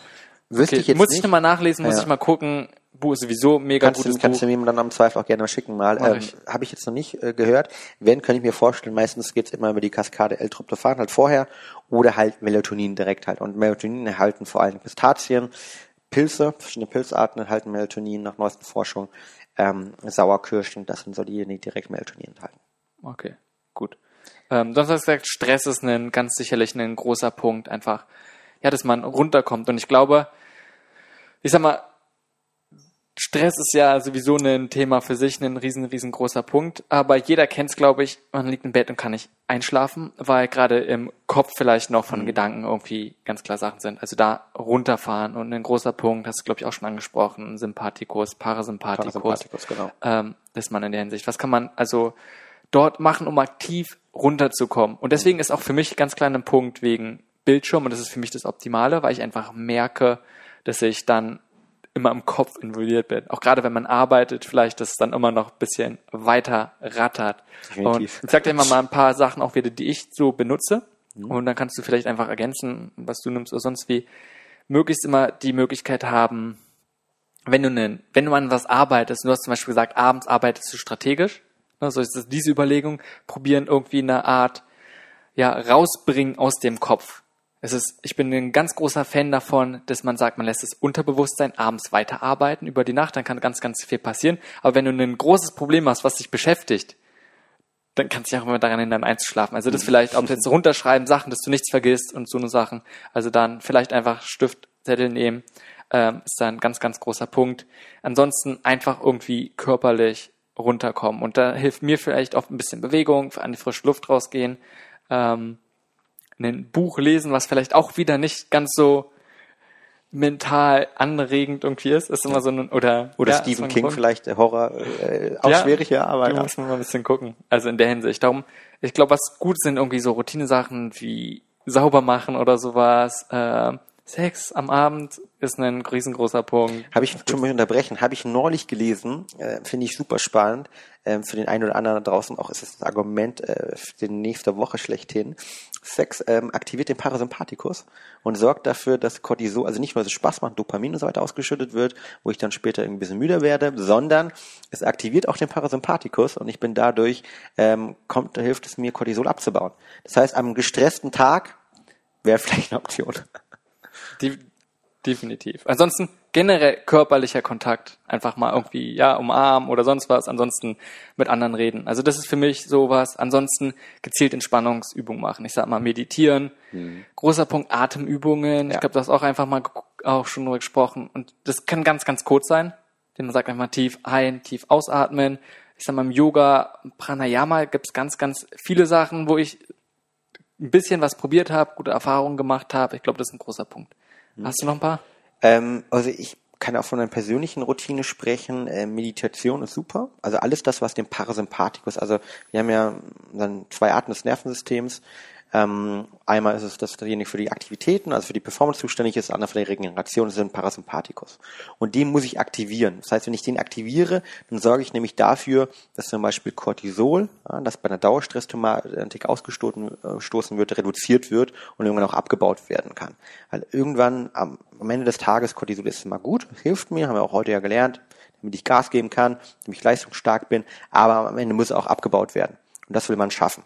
Wüsste okay. ich jetzt muss nicht. ich nochmal nachlesen, muss ja. ich mal gucken. Buch ist sowieso mega kannst gutes du, Kannst du mir dann am Zweifel auch gerne mal schicken mal. Ähm, Habe ich jetzt noch nicht äh, gehört. Wenn, kann ich mir vorstellen, meistens geht's immer über die Kaskade L-Tryptophan halt vorher oder halt Melatonin direkt halt. Und Melatonin erhalten vor allem Pistazien, Pilze, verschiedene Pilzarten enthalten Melatonin nach neuesten Forschung, ähm, Sauerkirschen, das sind so diejenigen, die direkt Melatonin enthalten. Okay, gut. Ähm, sonst hast du gesagt, Stress ist ein, ganz sicherlich ein großer Punkt, einfach, ja, dass man runterkommt. Und ich glaube, ich sag mal, Stress ist ja sowieso ein Thema für sich, ein riesen, riesengroßer Punkt. Aber jeder kennt es, glaube ich, man liegt im Bett und kann nicht einschlafen, weil gerade im Kopf vielleicht noch von mhm. Gedanken irgendwie ganz klar Sachen sind. Also da runterfahren und ein großer Punkt, hast du, glaube ich, auch schon angesprochen, Sympathikus, Parasympathikus. Parasympathikus, genau. Ähm, ist man in der Hinsicht. Was kann man also dort machen, um aktiv runterzukommen? Und deswegen ist auch für mich ganz klar ein Punkt wegen Bildschirm und das ist für mich das Optimale, weil ich einfach merke, dass ich dann immer im Kopf involviert bin. Auch gerade wenn man arbeitet, vielleicht das dann immer noch ein bisschen weiter rattert. Definitiv. Und ich sag dir immer mal ein paar Sachen auch wieder, die ich so benutze. Mhm. Und dann kannst du vielleicht einfach ergänzen, was du nimmst oder sonst wie. Möglichst immer die Möglichkeit haben, wenn du, ne, wenn du an was arbeitest, du hast zum Beispiel gesagt, abends arbeitest du strategisch, also ist das diese Überlegung, probieren irgendwie eine Art, ja, rausbringen aus dem Kopf. Es ist, ich bin ein ganz großer Fan davon, dass man sagt, man lässt das Unterbewusstsein abends weiterarbeiten über die Nacht, dann kann ganz, ganz viel passieren. Aber wenn du ein großes Problem hast, was dich beschäftigt, dann kannst du dich auch immer daran hindern, einzuschlafen. Also das mhm. vielleicht auch jetzt runterschreiben, Sachen, dass du nichts vergisst und so eine Sachen. Also dann vielleicht einfach Stift, Zettel nehmen, ähm, ist da ein ganz, ganz großer Punkt. Ansonsten einfach irgendwie körperlich runterkommen. Und da hilft mir vielleicht oft ein bisschen Bewegung, an die frische Luft rausgehen. Ähm, ein Buch lesen, was vielleicht auch wieder nicht ganz so mental anregend irgendwie ist, ist immer so ein oder oder ja, Stephen King Grund. vielleicht der Horror äh, auch ja, schwierig ja, aber da muss man mal ein bisschen gucken. Also in der Hinsicht. Darum, ich glaube, was gut sind irgendwie so Routinesachen wie sauber machen oder sowas. Äh, Sex am Abend ist ein riesengroßer Punkt. Habe ich schon mal unterbrechen? Habe ich neulich gelesen, äh, finde ich super spannend. Ähm, für den einen oder anderen da draußen auch ist es das Argument äh, für die nächste Woche schlechthin. Sex ähm, aktiviert den Parasympathikus und sorgt dafür, dass Cortisol, also nicht nur, dass es Spaß macht, Dopamin und so weiter ausgeschüttet wird, wo ich dann später ein bisschen müder werde, sondern es aktiviert auch den Parasympathikus und ich bin dadurch, ähm, kommt, hilft es mir, Cortisol abzubauen. Das heißt, am gestressten Tag wäre [LAUGHS] vielleicht eine Option. Die, definitiv. Ansonsten generell körperlicher Kontakt. Einfach mal irgendwie, ja, umarmen oder sonst was. Ansonsten mit anderen reden. Also das ist für mich sowas. Ansonsten gezielt Entspannungsübungen machen. Ich sag mal meditieren. Mhm. Großer Punkt Atemübungen. Ja. Ich glaube, du hast auch einfach mal auch schon drüber gesprochen. Und das kann ganz, ganz kurz sein. Denn man sagt einfach tief ein, tief ausatmen. Ich sag mal im Yoga, Pranayama gibt's ganz, ganz viele Sachen, wo ich ein bisschen was probiert habe, gute Erfahrungen gemacht habe. Ich glaube, das ist ein großer Punkt. Mhm. Hast du noch ein paar? Ähm, also ich kann auch von einer persönlichen Routine sprechen. Äh, Meditation ist super. Also alles das, was dem Parasympathikus, also wir haben ja dann zwei Arten des Nervensystems. Ähm, einmal ist es das derjenige für die Aktivitäten, also für die Performance zuständig ist, andere für die Regeneration, das ist ein Parasympathikus. Und den muss ich aktivieren. Das heißt, wenn ich den aktiviere, dann sorge ich nämlich dafür, dass zum Beispiel Cortisol, ja, das bei einer Dauerstressthematik ausgestoßen äh, wird, reduziert wird und irgendwann auch abgebaut werden kann. Weil irgendwann am, am Ende des Tages Cortisol ist immer gut, hilft mir, haben wir auch heute ja gelernt, damit ich Gas geben kann, damit ich leistungsstark bin, aber am Ende muss es auch abgebaut werden. Und das will man schaffen.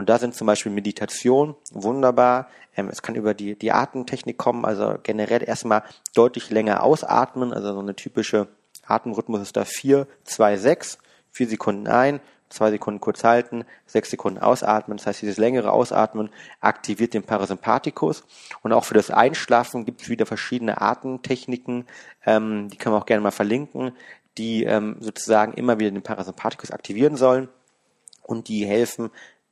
Und da sind zum Beispiel Meditation wunderbar. Ähm, es kann über die, die Atemtechnik kommen, also generell erstmal deutlich länger ausatmen. Also so eine typische Atemrhythmus ist da vier, zwei, sechs, vier Sekunden ein, zwei Sekunden kurz halten, sechs Sekunden ausatmen. Das heißt, dieses längere Ausatmen aktiviert den Parasympathikus. Und auch für das Einschlafen gibt es wieder verschiedene Atemtechniken, ähm, die können wir auch gerne mal verlinken, die ähm, sozusagen immer wieder den Parasympathikus aktivieren sollen und die helfen,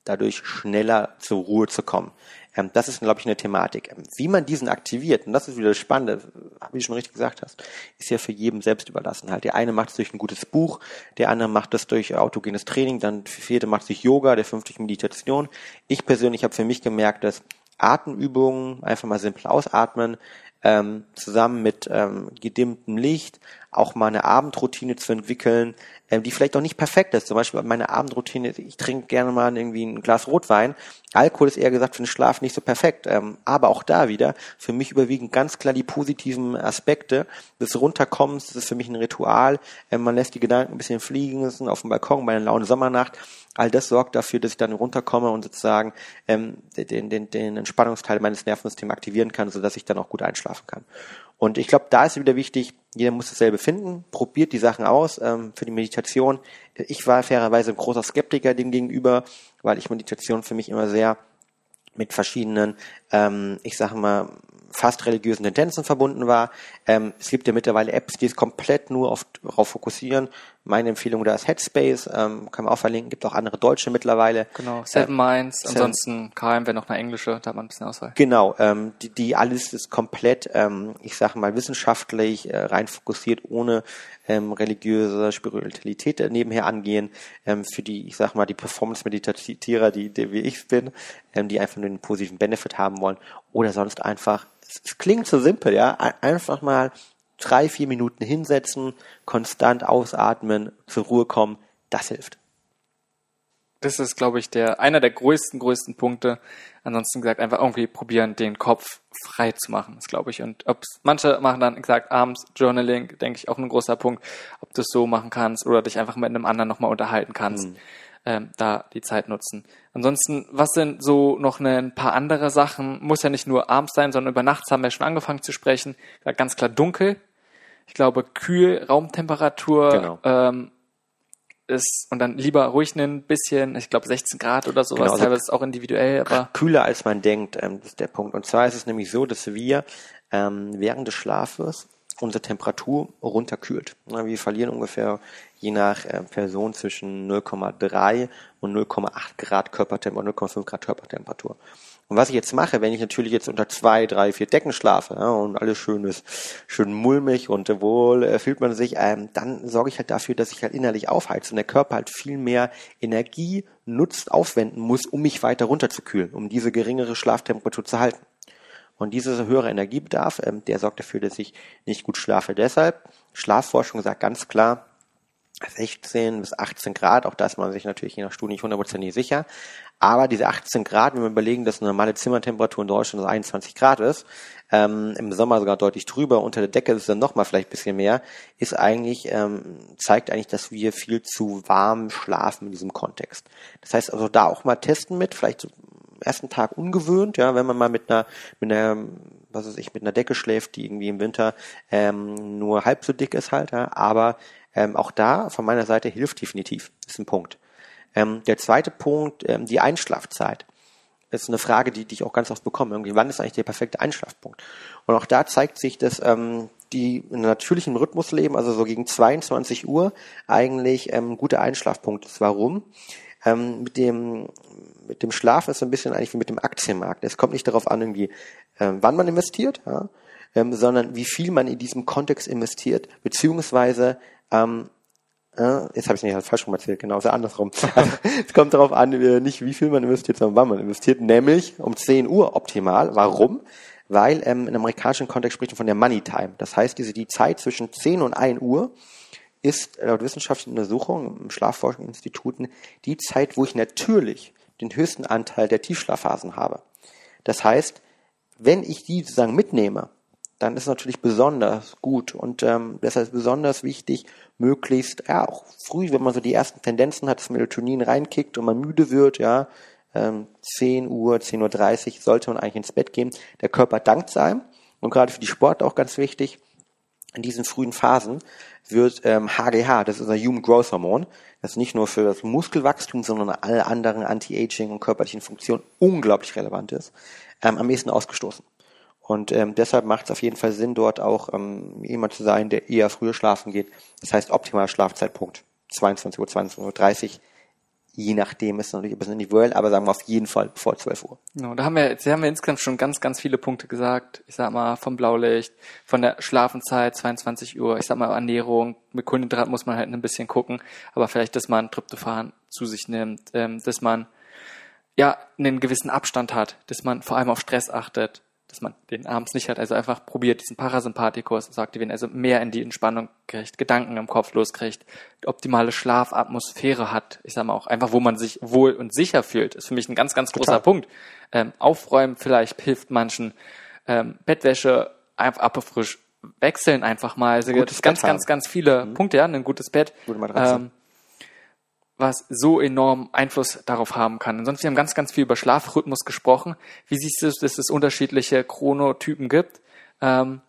dadurch schneller zur Ruhe zu kommen. Ähm, das ist, glaube ich, eine Thematik. Ähm, wie man diesen aktiviert, und das ist wieder das Spannende, wie du schon richtig gesagt hast, ist ja für jeden selbst überlassen. Halt, der eine macht es durch ein gutes Buch, der andere macht es durch autogenes Training, dann der vierte macht es Yoga, der fünfte durch Meditation. Ich persönlich habe für mich gemerkt, dass Atemübungen, einfach mal simpel ausatmen, ähm, zusammen mit ähm, gedimmtem Licht auch mal eine Abendroutine zu entwickeln, ähm, die vielleicht auch nicht perfekt ist. Zum Beispiel meine Abendroutine, ich trinke gerne mal irgendwie ein Glas Rotwein. Alkohol ist eher gesagt für den Schlaf nicht so perfekt. Ähm, aber auch da wieder, für mich überwiegen ganz klar die positiven Aspekte des Runterkommens. Das ist für mich ein Ritual. Ähm, man lässt die Gedanken ein bisschen fliegen, sind auf dem Balkon bei einer lauen Sommernacht. All das sorgt dafür, dass ich dann runterkomme und sozusagen ähm, den, den, den Entspannungsteil meines Nervensystems aktivieren kann, sodass ich dann auch gut einschlafen kann. Und ich glaube, da ist wieder wichtig, jeder muss dasselbe finden, probiert die Sachen aus ähm, für die Meditation. Ich war fairerweise ein großer Skeptiker dem gegenüber, weil ich Meditation für mich immer sehr mit verschiedenen, ähm, ich sage mal, fast religiösen Tendenzen verbunden war. Ähm, es gibt ja mittlerweile Apps, die es komplett nur auf, darauf fokussieren. Meine Empfehlung da ist Headspace, ähm, kann man auch verlinken, gibt auch andere deutsche mittlerweile. Genau, Seven Minds, ähm, ansonsten KM wäre noch eine englische, da hat man ein bisschen Auswahl. Genau, ähm, die, die alles ist komplett, ähm, ich sage mal, wissenschaftlich äh, rein fokussiert, ohne ähm, religiöse Spiritualität nebenher angehen, ähm, für die, ich sag mal, die Performance-Meditierer, die, die wie ich bin, ähm, die einfach nur einen positiven Benefit haben wollen, oder sonst einfach es klingt so simpel, ja. Einfach mal drei, vier Minuten hinsetzen, konstant ausatmen, zur Ruhe kommen, das hilft. Das ist, glaube ich, der, einer der größten, größten Punkte. Ansonsten gesagt, einfach irgendwie probieren, den Kopf frei zu machen, das glaube ich. Und ob's, manche machen dann gesagt, abends Journaling, denke ich, auch ein großer Punkt, ob du es so machen kannst oder dich einfach mit einem anderen nochmal unterhalten kannst. Mhm ähm, da die Zeit nutzen. Ansonsten, was sind so noch ne, ein paar andere Sachen? Muss ja nicht nur abends sein, sondern über Nachts haben wir schon angefangen zu sprechen. Ganz klar dunkel. Ich glaube, kühl, Raumtemperatur genau. ähm, ist und dann lieber ruhig ein bisschen, ich glaube 16 Grad oder sowas, genau, also teilweise auch individuell, aber kühler als man denkt, ähm, das ist der Punkt. Und zwar ist es nämlich so, dass wir ähm, während des Schlafes unsere Temperatur runterkühlt. Wir verlieren ungefähr je nach äh, Person zwischen 0,3 und 0,8 Grad Körpertemperatur, 0,5 Grad Körpertemperatur. Und was ich jetzt mache, wenn ich natürlich jetzt unter zwei, drei, vier Decken schlafe ja, und alles schön ist, schön mulmig und wohl äh, fühlt man sich, ähm, dann sorge ich halt dafür, dass ich halt innerlich aufheize und der Körper halt viel mehr Energie nutzt, aufwenden muss, um mich weiter runterzukühlen, um diese geringere Schlaftemperatur zu halten. Und dieser höhere Energiebedarf, ähm, der sorgt dafür, dass ich nicht gut schlafe. Deshalb, Schlafforschung sagt ganz klar, 16 bis 18 Grad, auch da ist man sich natürlich je nach Studie nicht hundertprozentig sicher. Aber diese 18 Grad, wenn wir überlegen, dass eine normale Zimmertemperatur in Deutschland so 21 Grad ist, ähm, im Sommer sogar deutlich drüber, unter der Decke ist es dann nochmal vielleicht ein bisschen mehr, ist eigentlich, ähm, zeigt eigentlich, dass wir viel zu warm schlafen in diesem Kontext. Das heißt also da auch mal testen mit, vielleicht so ersten Tag ungewöhnt, ja, wenn man mal mit einer, mit einer, was weiß ich, mit einer Decke schläft, die irgendwie im Winter ähm, nur halb so dick ist halt, ja, aber ähm, auch da von meiner Seite hilft definitiv, ist ein Punkt. Ähm, der zweite Punkt, ähm, die Einschlafzeit. Das ist eine Frage, die, die ich auch ganz oft bekomme. Irgendwie, wann ist eigentlich der perfekte Einschlafpunkt? Und auch da zeigt sich, dass ähm, die in natürlichen Rhythmus leben, also so gegen 22 Uhr, eigentlich ähm, guter Einschlafpunkt ist. Warum? Ähm, mit dem mit dem Schlaf ist so ein bisschen eigentlich wie mit dem Aktienmarkt. Es kommt nicht darauf an, irgendwie, ähm, wann man investiert, ja, ähm, sondern wie viel man in diesem Kontext investiert, beziehungsweise ähm, äh, jetzt habe ich nicht falsch rum erzählt, genau, so andersrum. [LAUGHS] Also, es kommt darauf an, äh, nicht wie viel man investiert, sondern wann man investiert, nämlich um 10 Uhr optimal. Warum? Weil ähm, im amerikanischen Kontext spricht man von der Money Time. Das heißt, diese die Zeit zwischen 10 und 1 Uhr ist laut wissenschaftlichen Untersuchungen im Schlafforschungsinstituten die Zeit, wo ich natürlich den höchsten Anteil der Tiefschlafphasen habe. Das heißt, wenn ich die sozusagen mitnehme, dann ist es natürlich besonders gut und ähm, deshalb ist besonders wichtig, möglichst ja auch früh, wenn man so die ersten Tendenzen hat, dass Melatonin reinkickt und man müde wird, ja, ähm, 10 Uhr, 10.30 Uhr sollte man eigentlich ins Bett gehen. Der Körper dankt sein und gerade für die Sport auch ganz wichtig, in diesen frühen Phasen wird ähm, HGH, das ist ein Human Growth Hormon, das nicht nur für das Muskelwachstum, sondern alle anderen Anti-Aging und körperlichen Funktionen unglaublich relevant ist, ähm, am ehesten ausgestoßen. Und ähm, deshalb macht es auf jeden Fall Sinn, dort auch ähm, jemand zu sein, der eher früher schlafen geht. Das heißt, optimaler Schlafzeitpunkt 22 Uhr, 22.30 Uhr, je nachdem ist natürlich ein bisschen individuell, aber sagen wir auf jeden Fall vor 12 Uhr. Genau, da haben wir, jetzt haben wir insgesamt schon ganz, ganz viele Punkte gesagt. Ich sag mal, vom Blaulicht, von der Schlafenszeit, 22 Uhr, ich sag mal, Ernährung, mit Kohlenhydrat muss man halt ein bisschen gucken, aber vielleicht, dass man Tryptophan zu sich nimmt, ähm, dass man ja einen gewissen Abstand hat, dass man vor allem auf Stress achtet, dass man den abends nicht hat. Also einfach probiert diesen Parasympathikus zu aktivieren, also mehr in die Entspannung kriegt, Gedanken im Kopf loskriegt, optimale Schlafatmosphäre hat. Ich sag mal auch einfach, wo man sich wohl und sicher fühlt, ist für mich ein ganz, ganz Total. großer Punkt. Ähm, aufräumen vielleicht hilft manchen. Ähm, Bettwäsche einfach abfrisch wechseln einfach mal. Also ganz, ganz, ganz, ganz viele mhm. Punkte, ja, ein gutes Bett. Gute Matratze. Ähm, was so enorm Einfluss darauf haben kann. Ansonsten, wir haben ganz, ganz viel über Schlafrhythmus gesprochen. Wie siehst du, dass es unterschiedliche Chronotypen gibt? Ähm,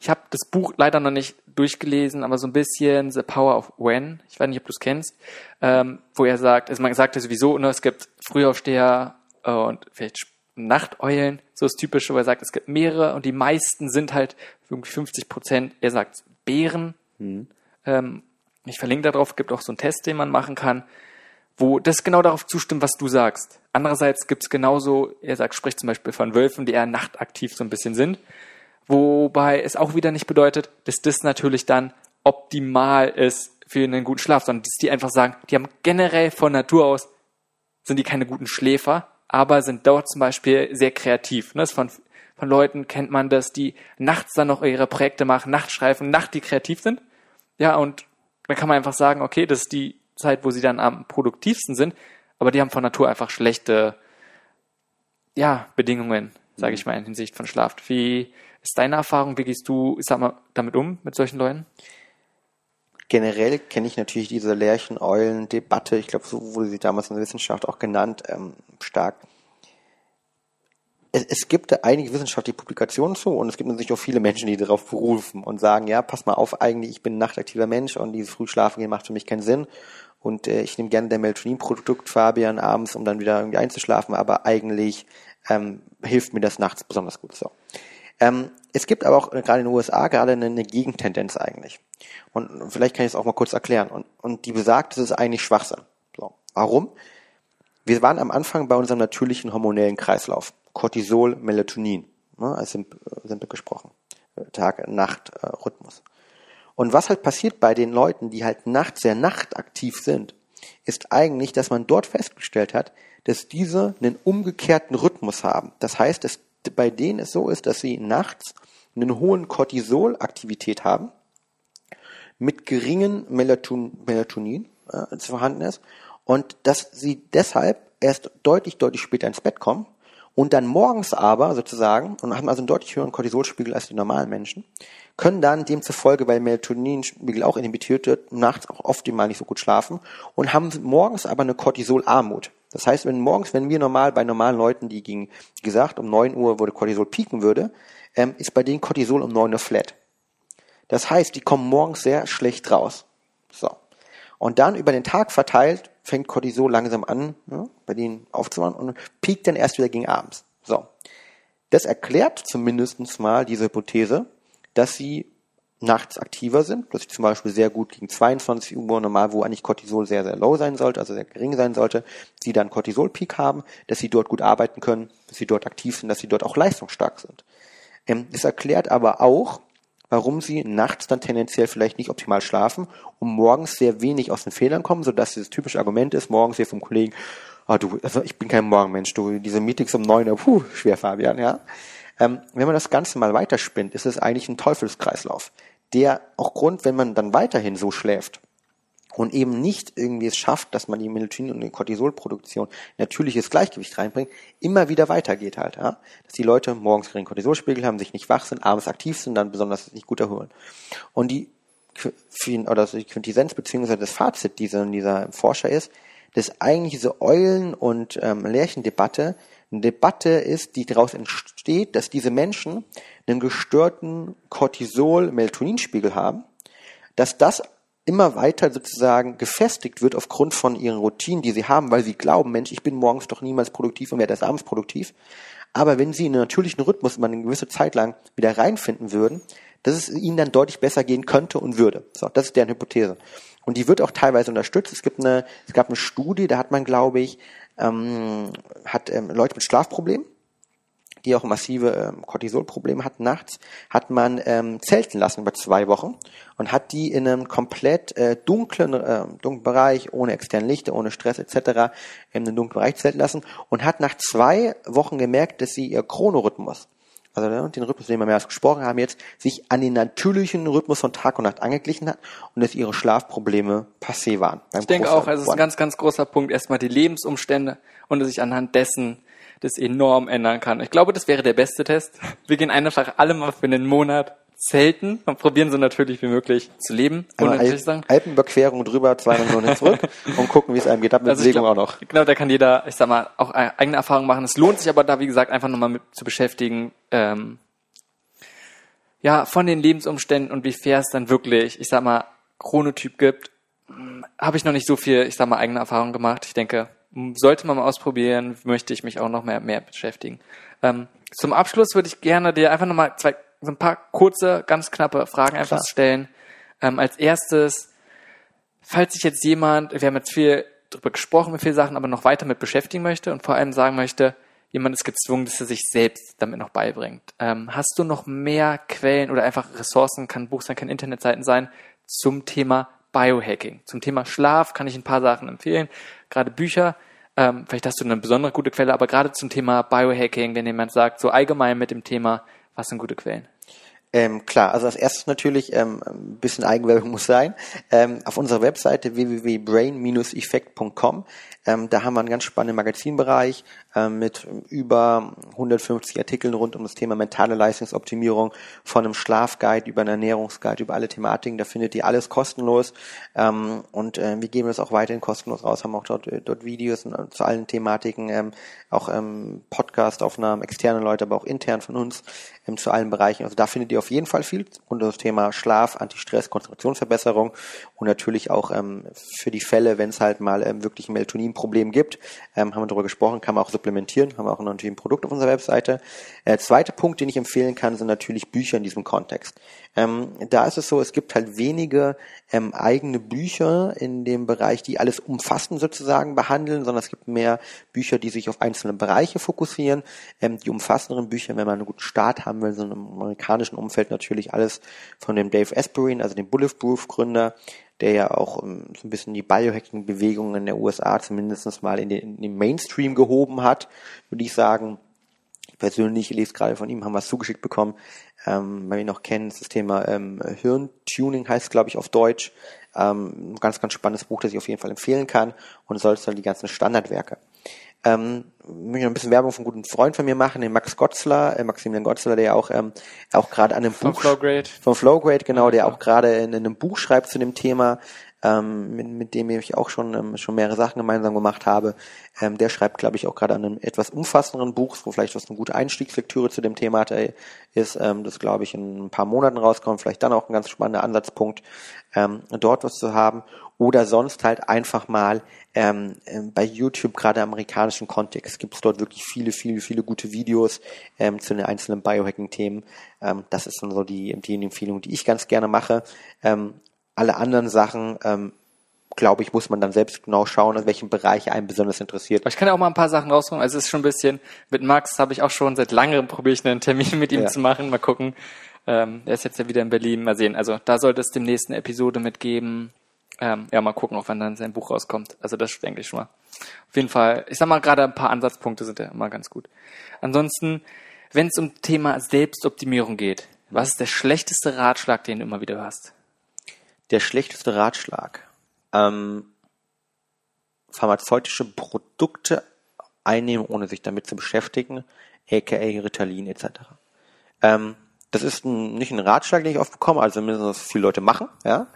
ich habe das Buch leider noch nicht durchgelesen, aber so ein bisschen The Power of When, ich weiß nicht, ob du es kennst, ähm, wo er sagt, also man sagt ja sowieso, ne, es gibt Frühaufsteher äh, und vielleicht Nachteulen, so das Typische, wo er sagt, es gibt mehrere und die meisten sind halt irgendwie 50 Prozent, er sagt Bären. Mhm. Ähm, ich verlinke darauf, gibt auch so einen Test, den man machen kann, wo das genau darauf zustimmt, was du sagst. Andererseits gibt es genauso, er sagt, spricht zum Beispiel von Wölfen, die eher nachtaktiv so ein bisschen sind. Wobei es auch wieder nicht bedeutet, dass das natürlich dann optimal ist für einen guten Schlaf, sondern dass die einfach sagen, die haben generell von Natur aus, sind die keine guten Schläfer, aber sind dort zum Beispiel sehr kreativ. Ne? Von, von Leuten kennt man das, die nachts dann noch ihre Projekte machen, Nachtschreifen, Nacht, die kreativ sind. Ja, und dann kann man einfach sagen, okay, das ist die Zeit, wo sie dann am produktivsten sind, aber die haben von Natur einfach schlechte, ja, Bedingungen, sage mhm. ich mal, in Hinsicht von Schlaf. Wie ist deine Erfahrung? Wie gehst du, sag mal, damit um, mit solchen Leuten? Generell kenne ich natürlich diese Lerchen-Eulen-Debatte, ich glaube, so wurde sie damals in der Wissenschaft auch genannt, ähm, stark. Es, es gibt da einige wissenschaftliche Publikationen zu und es gibt natürlich auch viele Menschen, die darauf berufen und sagen, ja, pass mal auf, eigentlich, ich bin ein nachtaktiver Mensch und dieses Frühschlafen gehen macht für mich keinen Sinn und äh, ich nehme gerne der Melatonin-Produkt Fabian abends, um dann wieder irgendwie einzuschlafen, aber eigentlich ähm, hilft mir das nachts besonders gut. So. Ähm, es gibt aber auch äh, gerade in den USA gerade eine, eine Gegentendenz eigentlich. Und vielleicht kann ich es auch mal kurz erklären. Und, und die besagt, das ist eigentlich Schwachsinn. So. Warum? Wir waren am Anfang bei unserem natürlichen hormonellen Kreislauf. Cortisol, Melatonin, ne, als simpel, äh, gesprochen. Äh, Tag-Nacht-Rhythmus. Und was halt passiert bei den Leuten, die halt nachts sehr nachtaktiv sind, ist eigentlich, dass man dort festgestellt hat, dass diese einen umgekehrten Rhythmus haben. Das heißt, dass bei denen es so ist, dass sie nachts einen hohen Cortisolaktivität haben, mit geringen Melatonin, Melatonin äh, vorhanden ist und dass sie deshalb erst deutlich, deutlich später ins Bett kommen und dann morgens aber sozusagen, und haben also einen deutlich höheren Cortisolspiegel als die normalen Menschen, können dann demzufolge, weil Melatoninspiegel auch inhibitiert wird, nachts auch oft mal nicht so gut schlafen und haben morgens aber eine Cortisolarmut. Das heißt, wenn morgens, wenn wir normal bei normalen Leuten, die ging, wie gesagt, um neun Uhr würde Cortisol pieken würde, ähm, ist bei denen Cortisol um neun Uhr flat. Das heißt, die kommen morgens sehr schlecht raus. So. Und dann über den Tag verteilt fängt Cortisol langsam an, ne, bei denen aufzumachen und piekt dann erst wieder gegen abends. So. Das erklärt zumindestens mal diese Hypothese, dass sie nachts aktiver sind, dass sie zum Beispiel sehr gut gegen 22 Uhr normal, wo eigentlich Cortisol sehr, sehr low sein sollte, also sehr gering sein sollte, sie dann Cortisol-Peak haben, dass sie dort gut arbeiten können, dass sie dort aktiv sind, dass sie dort auch leistungsstark sind. Ähm, es erklärt aber auch, warum sie nachts dann tendenziell vielleicht nicht optimal schlafen und morgens sehr wenig aus den Fehlern kommen, sodass dieses typische Argument ist, morgens hier vom Kollegen, ah du, also ich bin kein Morgenmensch, du, diese Meetings um neun Uhr, puh, schwer Fabian, ja. Ähm, wenn man das Ganze mal weiterspinnt, ist es eigentlich ein Teufelskreislauf, der auch Grund, wenn man dann weiterhin so schläft und eben nicht irgendwie es schafft, dass man die Melatonin- und die Cortisolproduktion natürliches Gleichgewicht reinbringt, immer wieder weitergeht halt, ja? dass die Leute morgens geringen Cortisolspiegel haben, sich nicht wach sind, abends aktiv sind, dann besonders nicht gut erholen. Und die oder die Quintessenz beziehungsweise das Fazit dieser, dieser Forscher ist, dass eigentlich diese Eulen- und ähm, Lärchendebatte eine Debatte ist, die daraus entsteht, dass diese Menschen einen gestörten Cortisol-Melatoninspiegel haben, dass das immer weiter sozusagen gefestigt wird aufgrund von ihren Routinen, die sie haben, weil sie glauben, Mensch, ich bin morgens doch niemals produktiv und werde erst abends produktiv. Aber wenn sie in einen natürlichen Rhythmus mal eine gewisse Zeit lang wieder reinfinden würden, dass es ihnen dann deutlich besser gehen könnte und würde. So, das ist deren Hypothese. Und die wird auch teilweise unterstützt. Es gibt eine, es gab eine Studie, da hat man, glaube ich, ähm, hat ähm, Leute mit Schlafproblemen, die auch massive ähm, Cortisolprobleme hatten nachts, hat man ähm, zelten lassen über zwei Wochen und hat die in einem komplett äh, dunklen, äh, dunklen Bereich, ohne externe Lichter, ohne Stress etc. in einem dunklen Bereich zelten lassen und hat nach zwei Wochen gemerkt, dass sie ihr Chronorhythmus also ne, den Rhythmus, den wir mehr als gesprochen haben jetzt, sich an den natürlichen Rhythmus von Tag und Nacht angeglichen hat und dass ihre Schlafprobleme passé waren. Ich denke auch, also es ist ein ganz, ganz großer Punkt, erstmal die Lebensumstände und dass sich anhand dessen das enorm ändern kann. Ich glaube, das wäre der beste Test. Wir gehen einfach alle mal für einen Monat Zelten und probieren so natürlich wie möglich zu leben. Ohne Al sagen. Alpenüberquerung drüber, zwei Minuten zurück [LAUGHS] und gucken, wie es einem geht. Ab mit also Bewegung auch noch. Genau, da kann jeder, ich sag mal, auch eigene Erfahrungen machen. Es lohnt sich aber da, wie gesagt, einfach nochmal mit zu beschäftigen. Ähm, ja, von den Lebensumständen und wie fair es dann wirklich, ich sag mal, Chronotyp gibt, hm, habe ich noch nicht so viel, ich sag mal, eigene Erfahrung gemacht. Ich denke, sollte man mal ausprobieren, möchte ich mich auch noch mehr, mehr beschäftigen. Ähm, zum Abschluss würde ich gerne dir einfach nochmal zwei, so ein paar kurze, ganz knappe Fragen einfach Klar. stellen. Ähm, als erstes, falls sich jetzt jemand, wir haben jetzt viel darüber gesprochen, mit vielen Sachen, aber noch weiter mit beschäftigen möchte und vor allem sagen möchte, jemand ist gezwungen, dass er sich selbst damit noch beibringt. Ähm, hast du noch mehr Quellen oder einfach Ressourcen, kann Buch sein, kann Internetseiten sein, zum Thema Biohacking? Zum Thema Schlaf kann ich ein paar Sachen empfehlen, gerade Bücher. Ähm, vielleicht hast du eine besondere gute Quelle, aber gerade zum Thema Biohacking, wenn jemand sagt, so allgemein mit dem Thema, was sind gute Quellen? Ähm, klar, also als erstes natürlich ähm, ein bisschen Eigenwerbung muss sein. Ähm, auf unserer Webseite www.brain-effekt.com ähm, da haben wir einen ganz spannenden Magazinbereich ähm, mit über 150 Artikeln rund um das Thema mentale Leistungsoptimierung, von einem Schlafguide über einen Ernährungsguide, über alle Thematiken. Da findet ihr alles kostenlos. Ähm, und äh, wir geben das auch weiterhin kostenlos raus, haben auch dort, äh, dort Videos äh, zu allen Thematiken, ähm, auch ähm, Podcast-Aufnahmen, externe Leute, aber auch intern von uns ähm, zu allen Bereichen. Also da findet ihr auf jeden Fall viel rund um das Thema Schlaf, Antistress, Konzentrationsverbesserung und natürlich auch für die Fälle, wenn es halt mal wirklich ein Melatonin-Problem gibt, ähm, haben wir darüber gesprochen, kann man auch supplementieren, haben wir auch natürlich ein Produkt auf unserer Webseite. Äh, zweiter Punkt, den ich empfehlen kann, sind natürlich Bücher in diesem Kontext. Ähm, da ist es so, es gibt halt wenige ähm, eigene Bücher in dem Bereich, die alles umfassend sozusagen behandeln, sondern es gibt mehr Bücher, die sich auf einzelne Bereiche fokussieren. Ähm, die umfassenderen Bücher, wenn man einen guten Start haben will, so im amerikanischen Umfeld natürlich alles von dem Dave Asprey, also dem Bulletproof Gründer, der ja auch um, ähm, so ein bisschen die Biohacking-Bewegung in der USA zumindest mal in den, in den Mainstream gehoben hat, würde ich sagen. Ich persönlich lese gerade von ihm, haben was zugeschickt bekommen, ähm, weil wir noch kennen, das Thema ähm, Hirntuning heißt, glaube ich, auf Deutsch. Ähm, ein ganz, ganz spannendes Buch, das ich auf jeden Fall empfehlen kann und sonst dann die ganzen Standardwerke. Ähm, möchte ich ein bisschen Werbung von einem guten Freund von mir machen, den Max Gotzler, äh, Maximilian Gotzler, der ja auch ähm, auch gerade an einem von Buch Flowgrade. von Flowgrade, genau, der auch gerade in, in, einem Buch schreibt zu dem Thema, ähm, mit, mit dem ich auch schon ähm, schon mehrere Sachen gemeinsam gemacht habe. Ähm, der schreibt, glaube ich, auch gerade an einem etwas umfassenderen Buch, wo vielleicht was eine gute Einstiegslektüre zu dem Thema ist, ähm, das glaube ich in ein paar Monaten rauskommt, vielleicht dann auch ein ganz spannender Ansatzpunkt, ähm, dort was zu haben oder sonst halt einfach mal ähm, ähm, bei YouTube, gerade im amerikanischen Kontext, gibt es dort wirklich viele, viele, viele gute Videos ähm, zu den einzelnen Biohacking-Themen. Ähm, das ist dann so die, die Empfehlung, die ich ganz gerne mache. Ähm, alle anderen Sachen, ähm, glaube ich, muss man dann selbst genau schauen, in welchem Bereich einen besonders interessiert. Ich kann ja auch mal ein paar Sachen rausholen. Also es ist schon ein bisschen, mit Max habe ich auch schon seit langem probiert, einen Termin mit ihm ja. zu machen. Mal gucken. Ähm, er ist jetzt ja wieder in Berlin. Mal sehen. Also da sollte es demnächst eine Episode mitgeben. Ähm, ja, mal gucken, auch wann dann sein Buch rauskommt. Also das denke ich schon mal. Auf jeden Fall, ich sag mal, gerade ein paar Ansatzpunkte sind ja immer ganz gut. Ansonsten, wenn es um Thema Selbstoptimierung geht, was ist der schlechteste Ratschlag, den du immer wieder hörst? Der schlechteste Ratschlag. Ähm, pharmazeutische Produkte einnehmen, ohne sich damit zu beschäftigen, aka Ritalin etc. Ähm, das ist ein, nicht ein Ratschlag, den ich oft bekomme, also mindestens viele Leute machen, ja.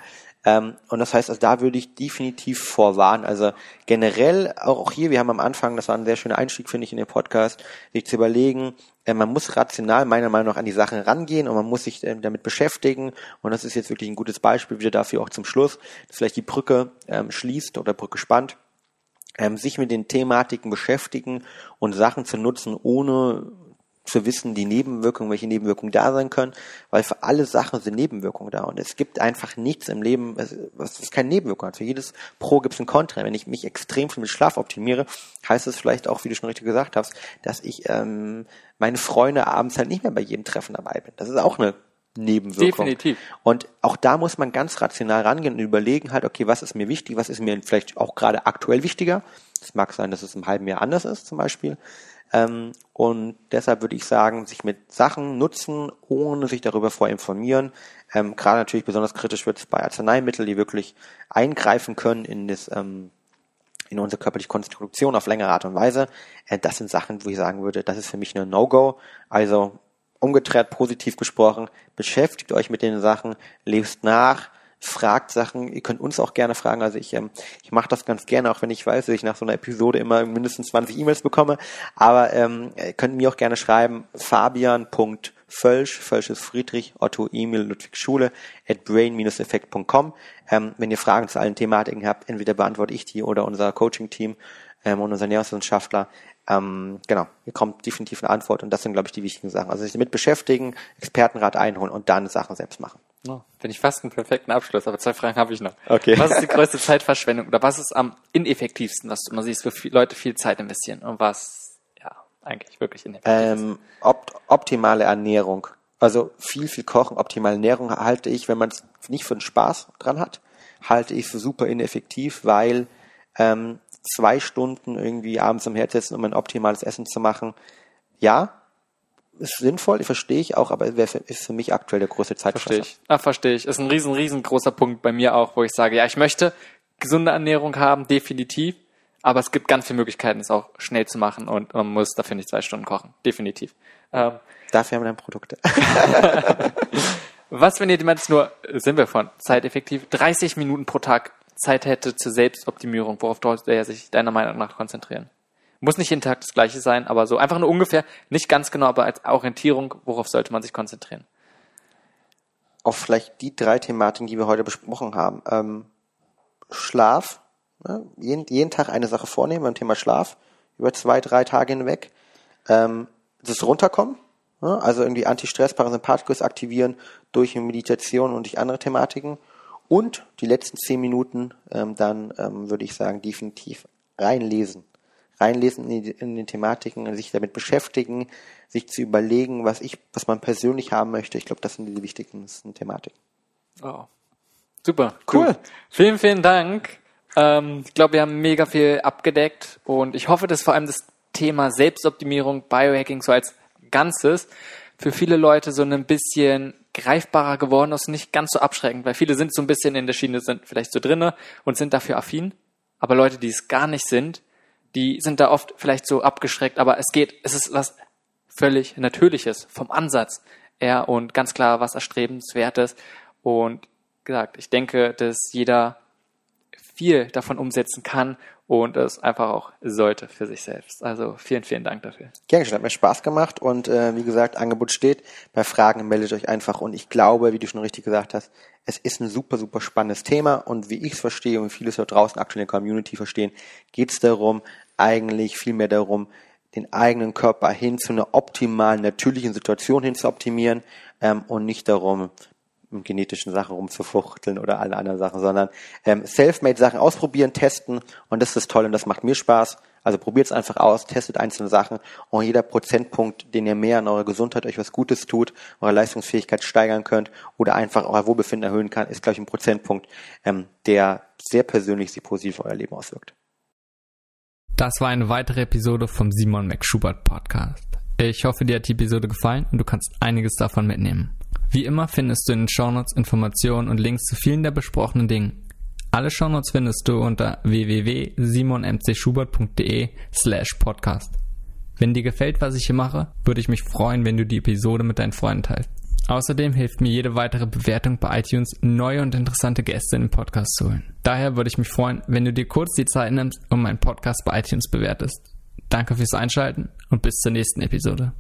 Ähm, und das heißt, also da würde ich definitiv vorwarnen. Also generell auch hier, wir haben am Anfang, das war ein sehr schöner Einstieg, finde ich, in den Podcast, sich zu überlegen, äh, man muss rational meiner Meinung nach an die Sachen rangehen und man muss sich äh, damit beschäftigen. Und das ist jetzt wirklich ein gutes Beispiel wieder dafür auch zum Schluss, dass vielleicht die Brücke ähm, schließt oder Brücke spannt ähm, sich mit den Thematiken beschäftigen und Sachen zu nutzen, ohne zu wissen, die Nebenwirkungen, welche Nebenwirkungen da sein können, weil für alle Sachen sind Nebenwirkungen da und es gibt einfach nichts im Leben, was keine Nebenwirkungen hat. Für jedes Pro gibt es ein Contra. Wenn ich mich extrem viel mit Schlaf optimiere, heißt es vielleicht auch, wie du schon richtig gesagt hast, dass ich ähm, meine Freunde abends halt nicht mehr bei jedem Treffen dabei bin. Das ist auch eine Nebenwirkung. Definitiv. Und auch da muss man ganz rational rangehen und überlegen halt, okay, was ist mir wichtig, was ist mir vielleicht auch gerade aktuell wichtiger. Es mag sein, dass es im halben Jahr anders ist, zum Beispiel. Ähm, und deshalb würde ich sagen, sich mit Sachen nutzen, ohne sich darüber vorinformieren. Ähm, gerade natürlich besonders kritisch wird es bei Arzneimitteln, die wirklich eingreifen können in das ähm, in unsere körperliche Konstruktion auf längere Art und Weise. Äh, das sind Sachen, wo ich sagen würde, das ist für mich eine No-Go. Also umgedreht positiv gesprochen, beschäftigt euch mit den Sachen, lest nach, fragt Sachen, ihr könnt uns auch gerne fragen. Also ich, ähm, ich mache das ganz gerne, auch wenn ich weiß, dass ich nach so einer Episode immer mindestens 20 E-Mails bekomme. Aber ähm, ihr könnt mir auch gerne schreiben, fabian.völsch, Völsch ist Friedrich, Otto, Emil, Ludwig Schule, at brain-effekt.com. Ähm, wenn ihr Fragen zu allen Thematiken habt, entweder beantworte ich die oder unser Coaching-Team ähm, und unser Ernährungswissenschaftler. Ähm, genau, hier kommt definitiv eine Antwort und das sind, glaube ich, die wichtigen Sachen. Also sich damit beschäftigen, Expertenrat einholen und dann Sachen selbst machen. Oh, Finde ich fast einen perfekten Abschluss, aber zwei Fragen habe ich noch. Okay. Was ist die größte Zeitverschwendung oder was ist am ineffektivsten, was du immer siehst, wo viel, Leute viel Zeit investieren und was ja eigentlich wirklich ineffektiv ist? Ähm, opt optimale Ernährung. Also viel, viel Kochen, optimale Ernährung halte ich, wenn man es nicht für den Spaß dran hat, halte ich für super ineffektiv, weil ähm, zwei Stunden irgendwie abends am Herd setzen, um ein optimales Essen zu machen, ja, ist sinnvoll, verstehe ich auch, aber ist für mich aktuell der größte Zeitfresser. Verstehe ich. Ah, verstehe ich. Ist ein riesen, riesengroßer Punkt bei mir auch, wo ich sage, ja, ich möchte gesunde Ernährung haben, definitiv. Aber es gibt ganz viele Möglichkeiten, es auch schnell zu machen und man muss dafür nicht zwei Stunden kochen. Definitiv. Ähm, Dafür haben wir dann Produkte. [LAUGHS] was, wenn ihr jemand nur, sind wir von, zeiteffektiv, 30 Minuten pro Tag Zeit hätte zur Selbstoptimierung, worauf sollte er sich deiner Meinung nach konzentrieren? Muss nicht jeden Tag das gleiche sein, aber so einfach nur ungefähr, nicht ganz genau, aber als Orientierung, worauf sollte man sich konzentrieren? Auf vielleicht die drei Thematiken, die wir heute besprochen haben. Ähm, Schlaf, ne? jeden, jeden Tag eine Sache vornehmen beim Thema Schlaf, über zwei, drei Tage hinweg. Ähm, das Runterkommen, ne? also irgendwie Antistress, Parasympathikus aktivieren durch Meditation und durch andere Thematiken. Und die letzten zehn Minuten ähm, dann ähm, würde ich sagen definitiv reinlesen reinlesen in die, in die Thematiken, sich damit beschäftigen, sich zu überlegen, was ich, was man persönlich haben möchte. Ich glaube, das sind die wichtigsten Thematiken. Oh. Super, cool. Du, vielen, vielen Dank. Ähm, ich glaube, wir haben mega viel abgedeckt und ich hoffe, dass vor allem das Thema Selbstoptimierung, Biohacking so als Ganzes für viele Leute so ein bisschen greifbarer geworden ist, nicht ganz so abschreckend, weil viele sind so ein bisschen in der Schiene, sind vielleicht so drinne und sind dafür affin, aber Leute, die es gar nicht sind, die sind da oft vielleicht so abgeschreckt, aber es geht, es ist was völlig Natürliches vom Ansatz her und ganz klar was Erstrebenswertes. Und gesagt, ich denke, dass jeder viel davon umsetzen kann und es einfach auch sollte für sich selbst. Also vielen, vielen Dank dafür. Gerne hat mir Spaß gemacht und äh, wie gesagt, Angebot steht. Bei Fragen meldet euch einfach und ich glaube, wie du schon richtig gesagt hast, es ist ein super, super spannendes Thema und wie ich es verstehe und vieles da draußen aktuell in der Community verstehen, geht es darum, eigentlich vielmehr darum, den eigenen Körper hin zu einer optimalen, natürlichen Situation hin zu optimieren ähm, und nicht darum, genetischen Sachen rumzufuchteln oder alle anderen Sachen, sondern ähm, self-made Sachen ausprobieren, testen und das ist das Tolle und das macht mir Spaß. Also probiert es einfach aus, testet einzelne Sachen und jeder Prozentpunkt, den ihr mehr an eurer Gesundheit euch was Gutes tut, eure Leistungsfähigkeit steigern könnt oder einfach euer Wohlbefinden erhöhen kann, ist, glaube ich, ein Prozentpunkt, ähm, der sehr persönlich sich positiv auf euer Leben auswirkt. Das war eine weitere Episode vom Simon McSchubert Podcast. Ich hoffe, dir hat die Episode gefallen und du kannst einiges davon mitnehmen. Wie immer findest du in den Shownotes Informationen und Links zu vielen der besprochenen Dingen. Alle Shownotes findest du unter www.simonmcschubert.de slash podcast. Wenn dir gefällt, was ich hier mache, würde ich mich freuen, wenn du die Episode mit deinen Freunden teilst. Außerdem hilft mir jede weitere Bewertung bei iTunes, neue und interessante Gäste in den Podcast zu holen. Daher würde ich mich freuen, wenn du dir kurz die Zeit nimmst und meinen Podcast bei iTunes bewertest. Danke fürs Einschalten und bis zur nächsten Episode.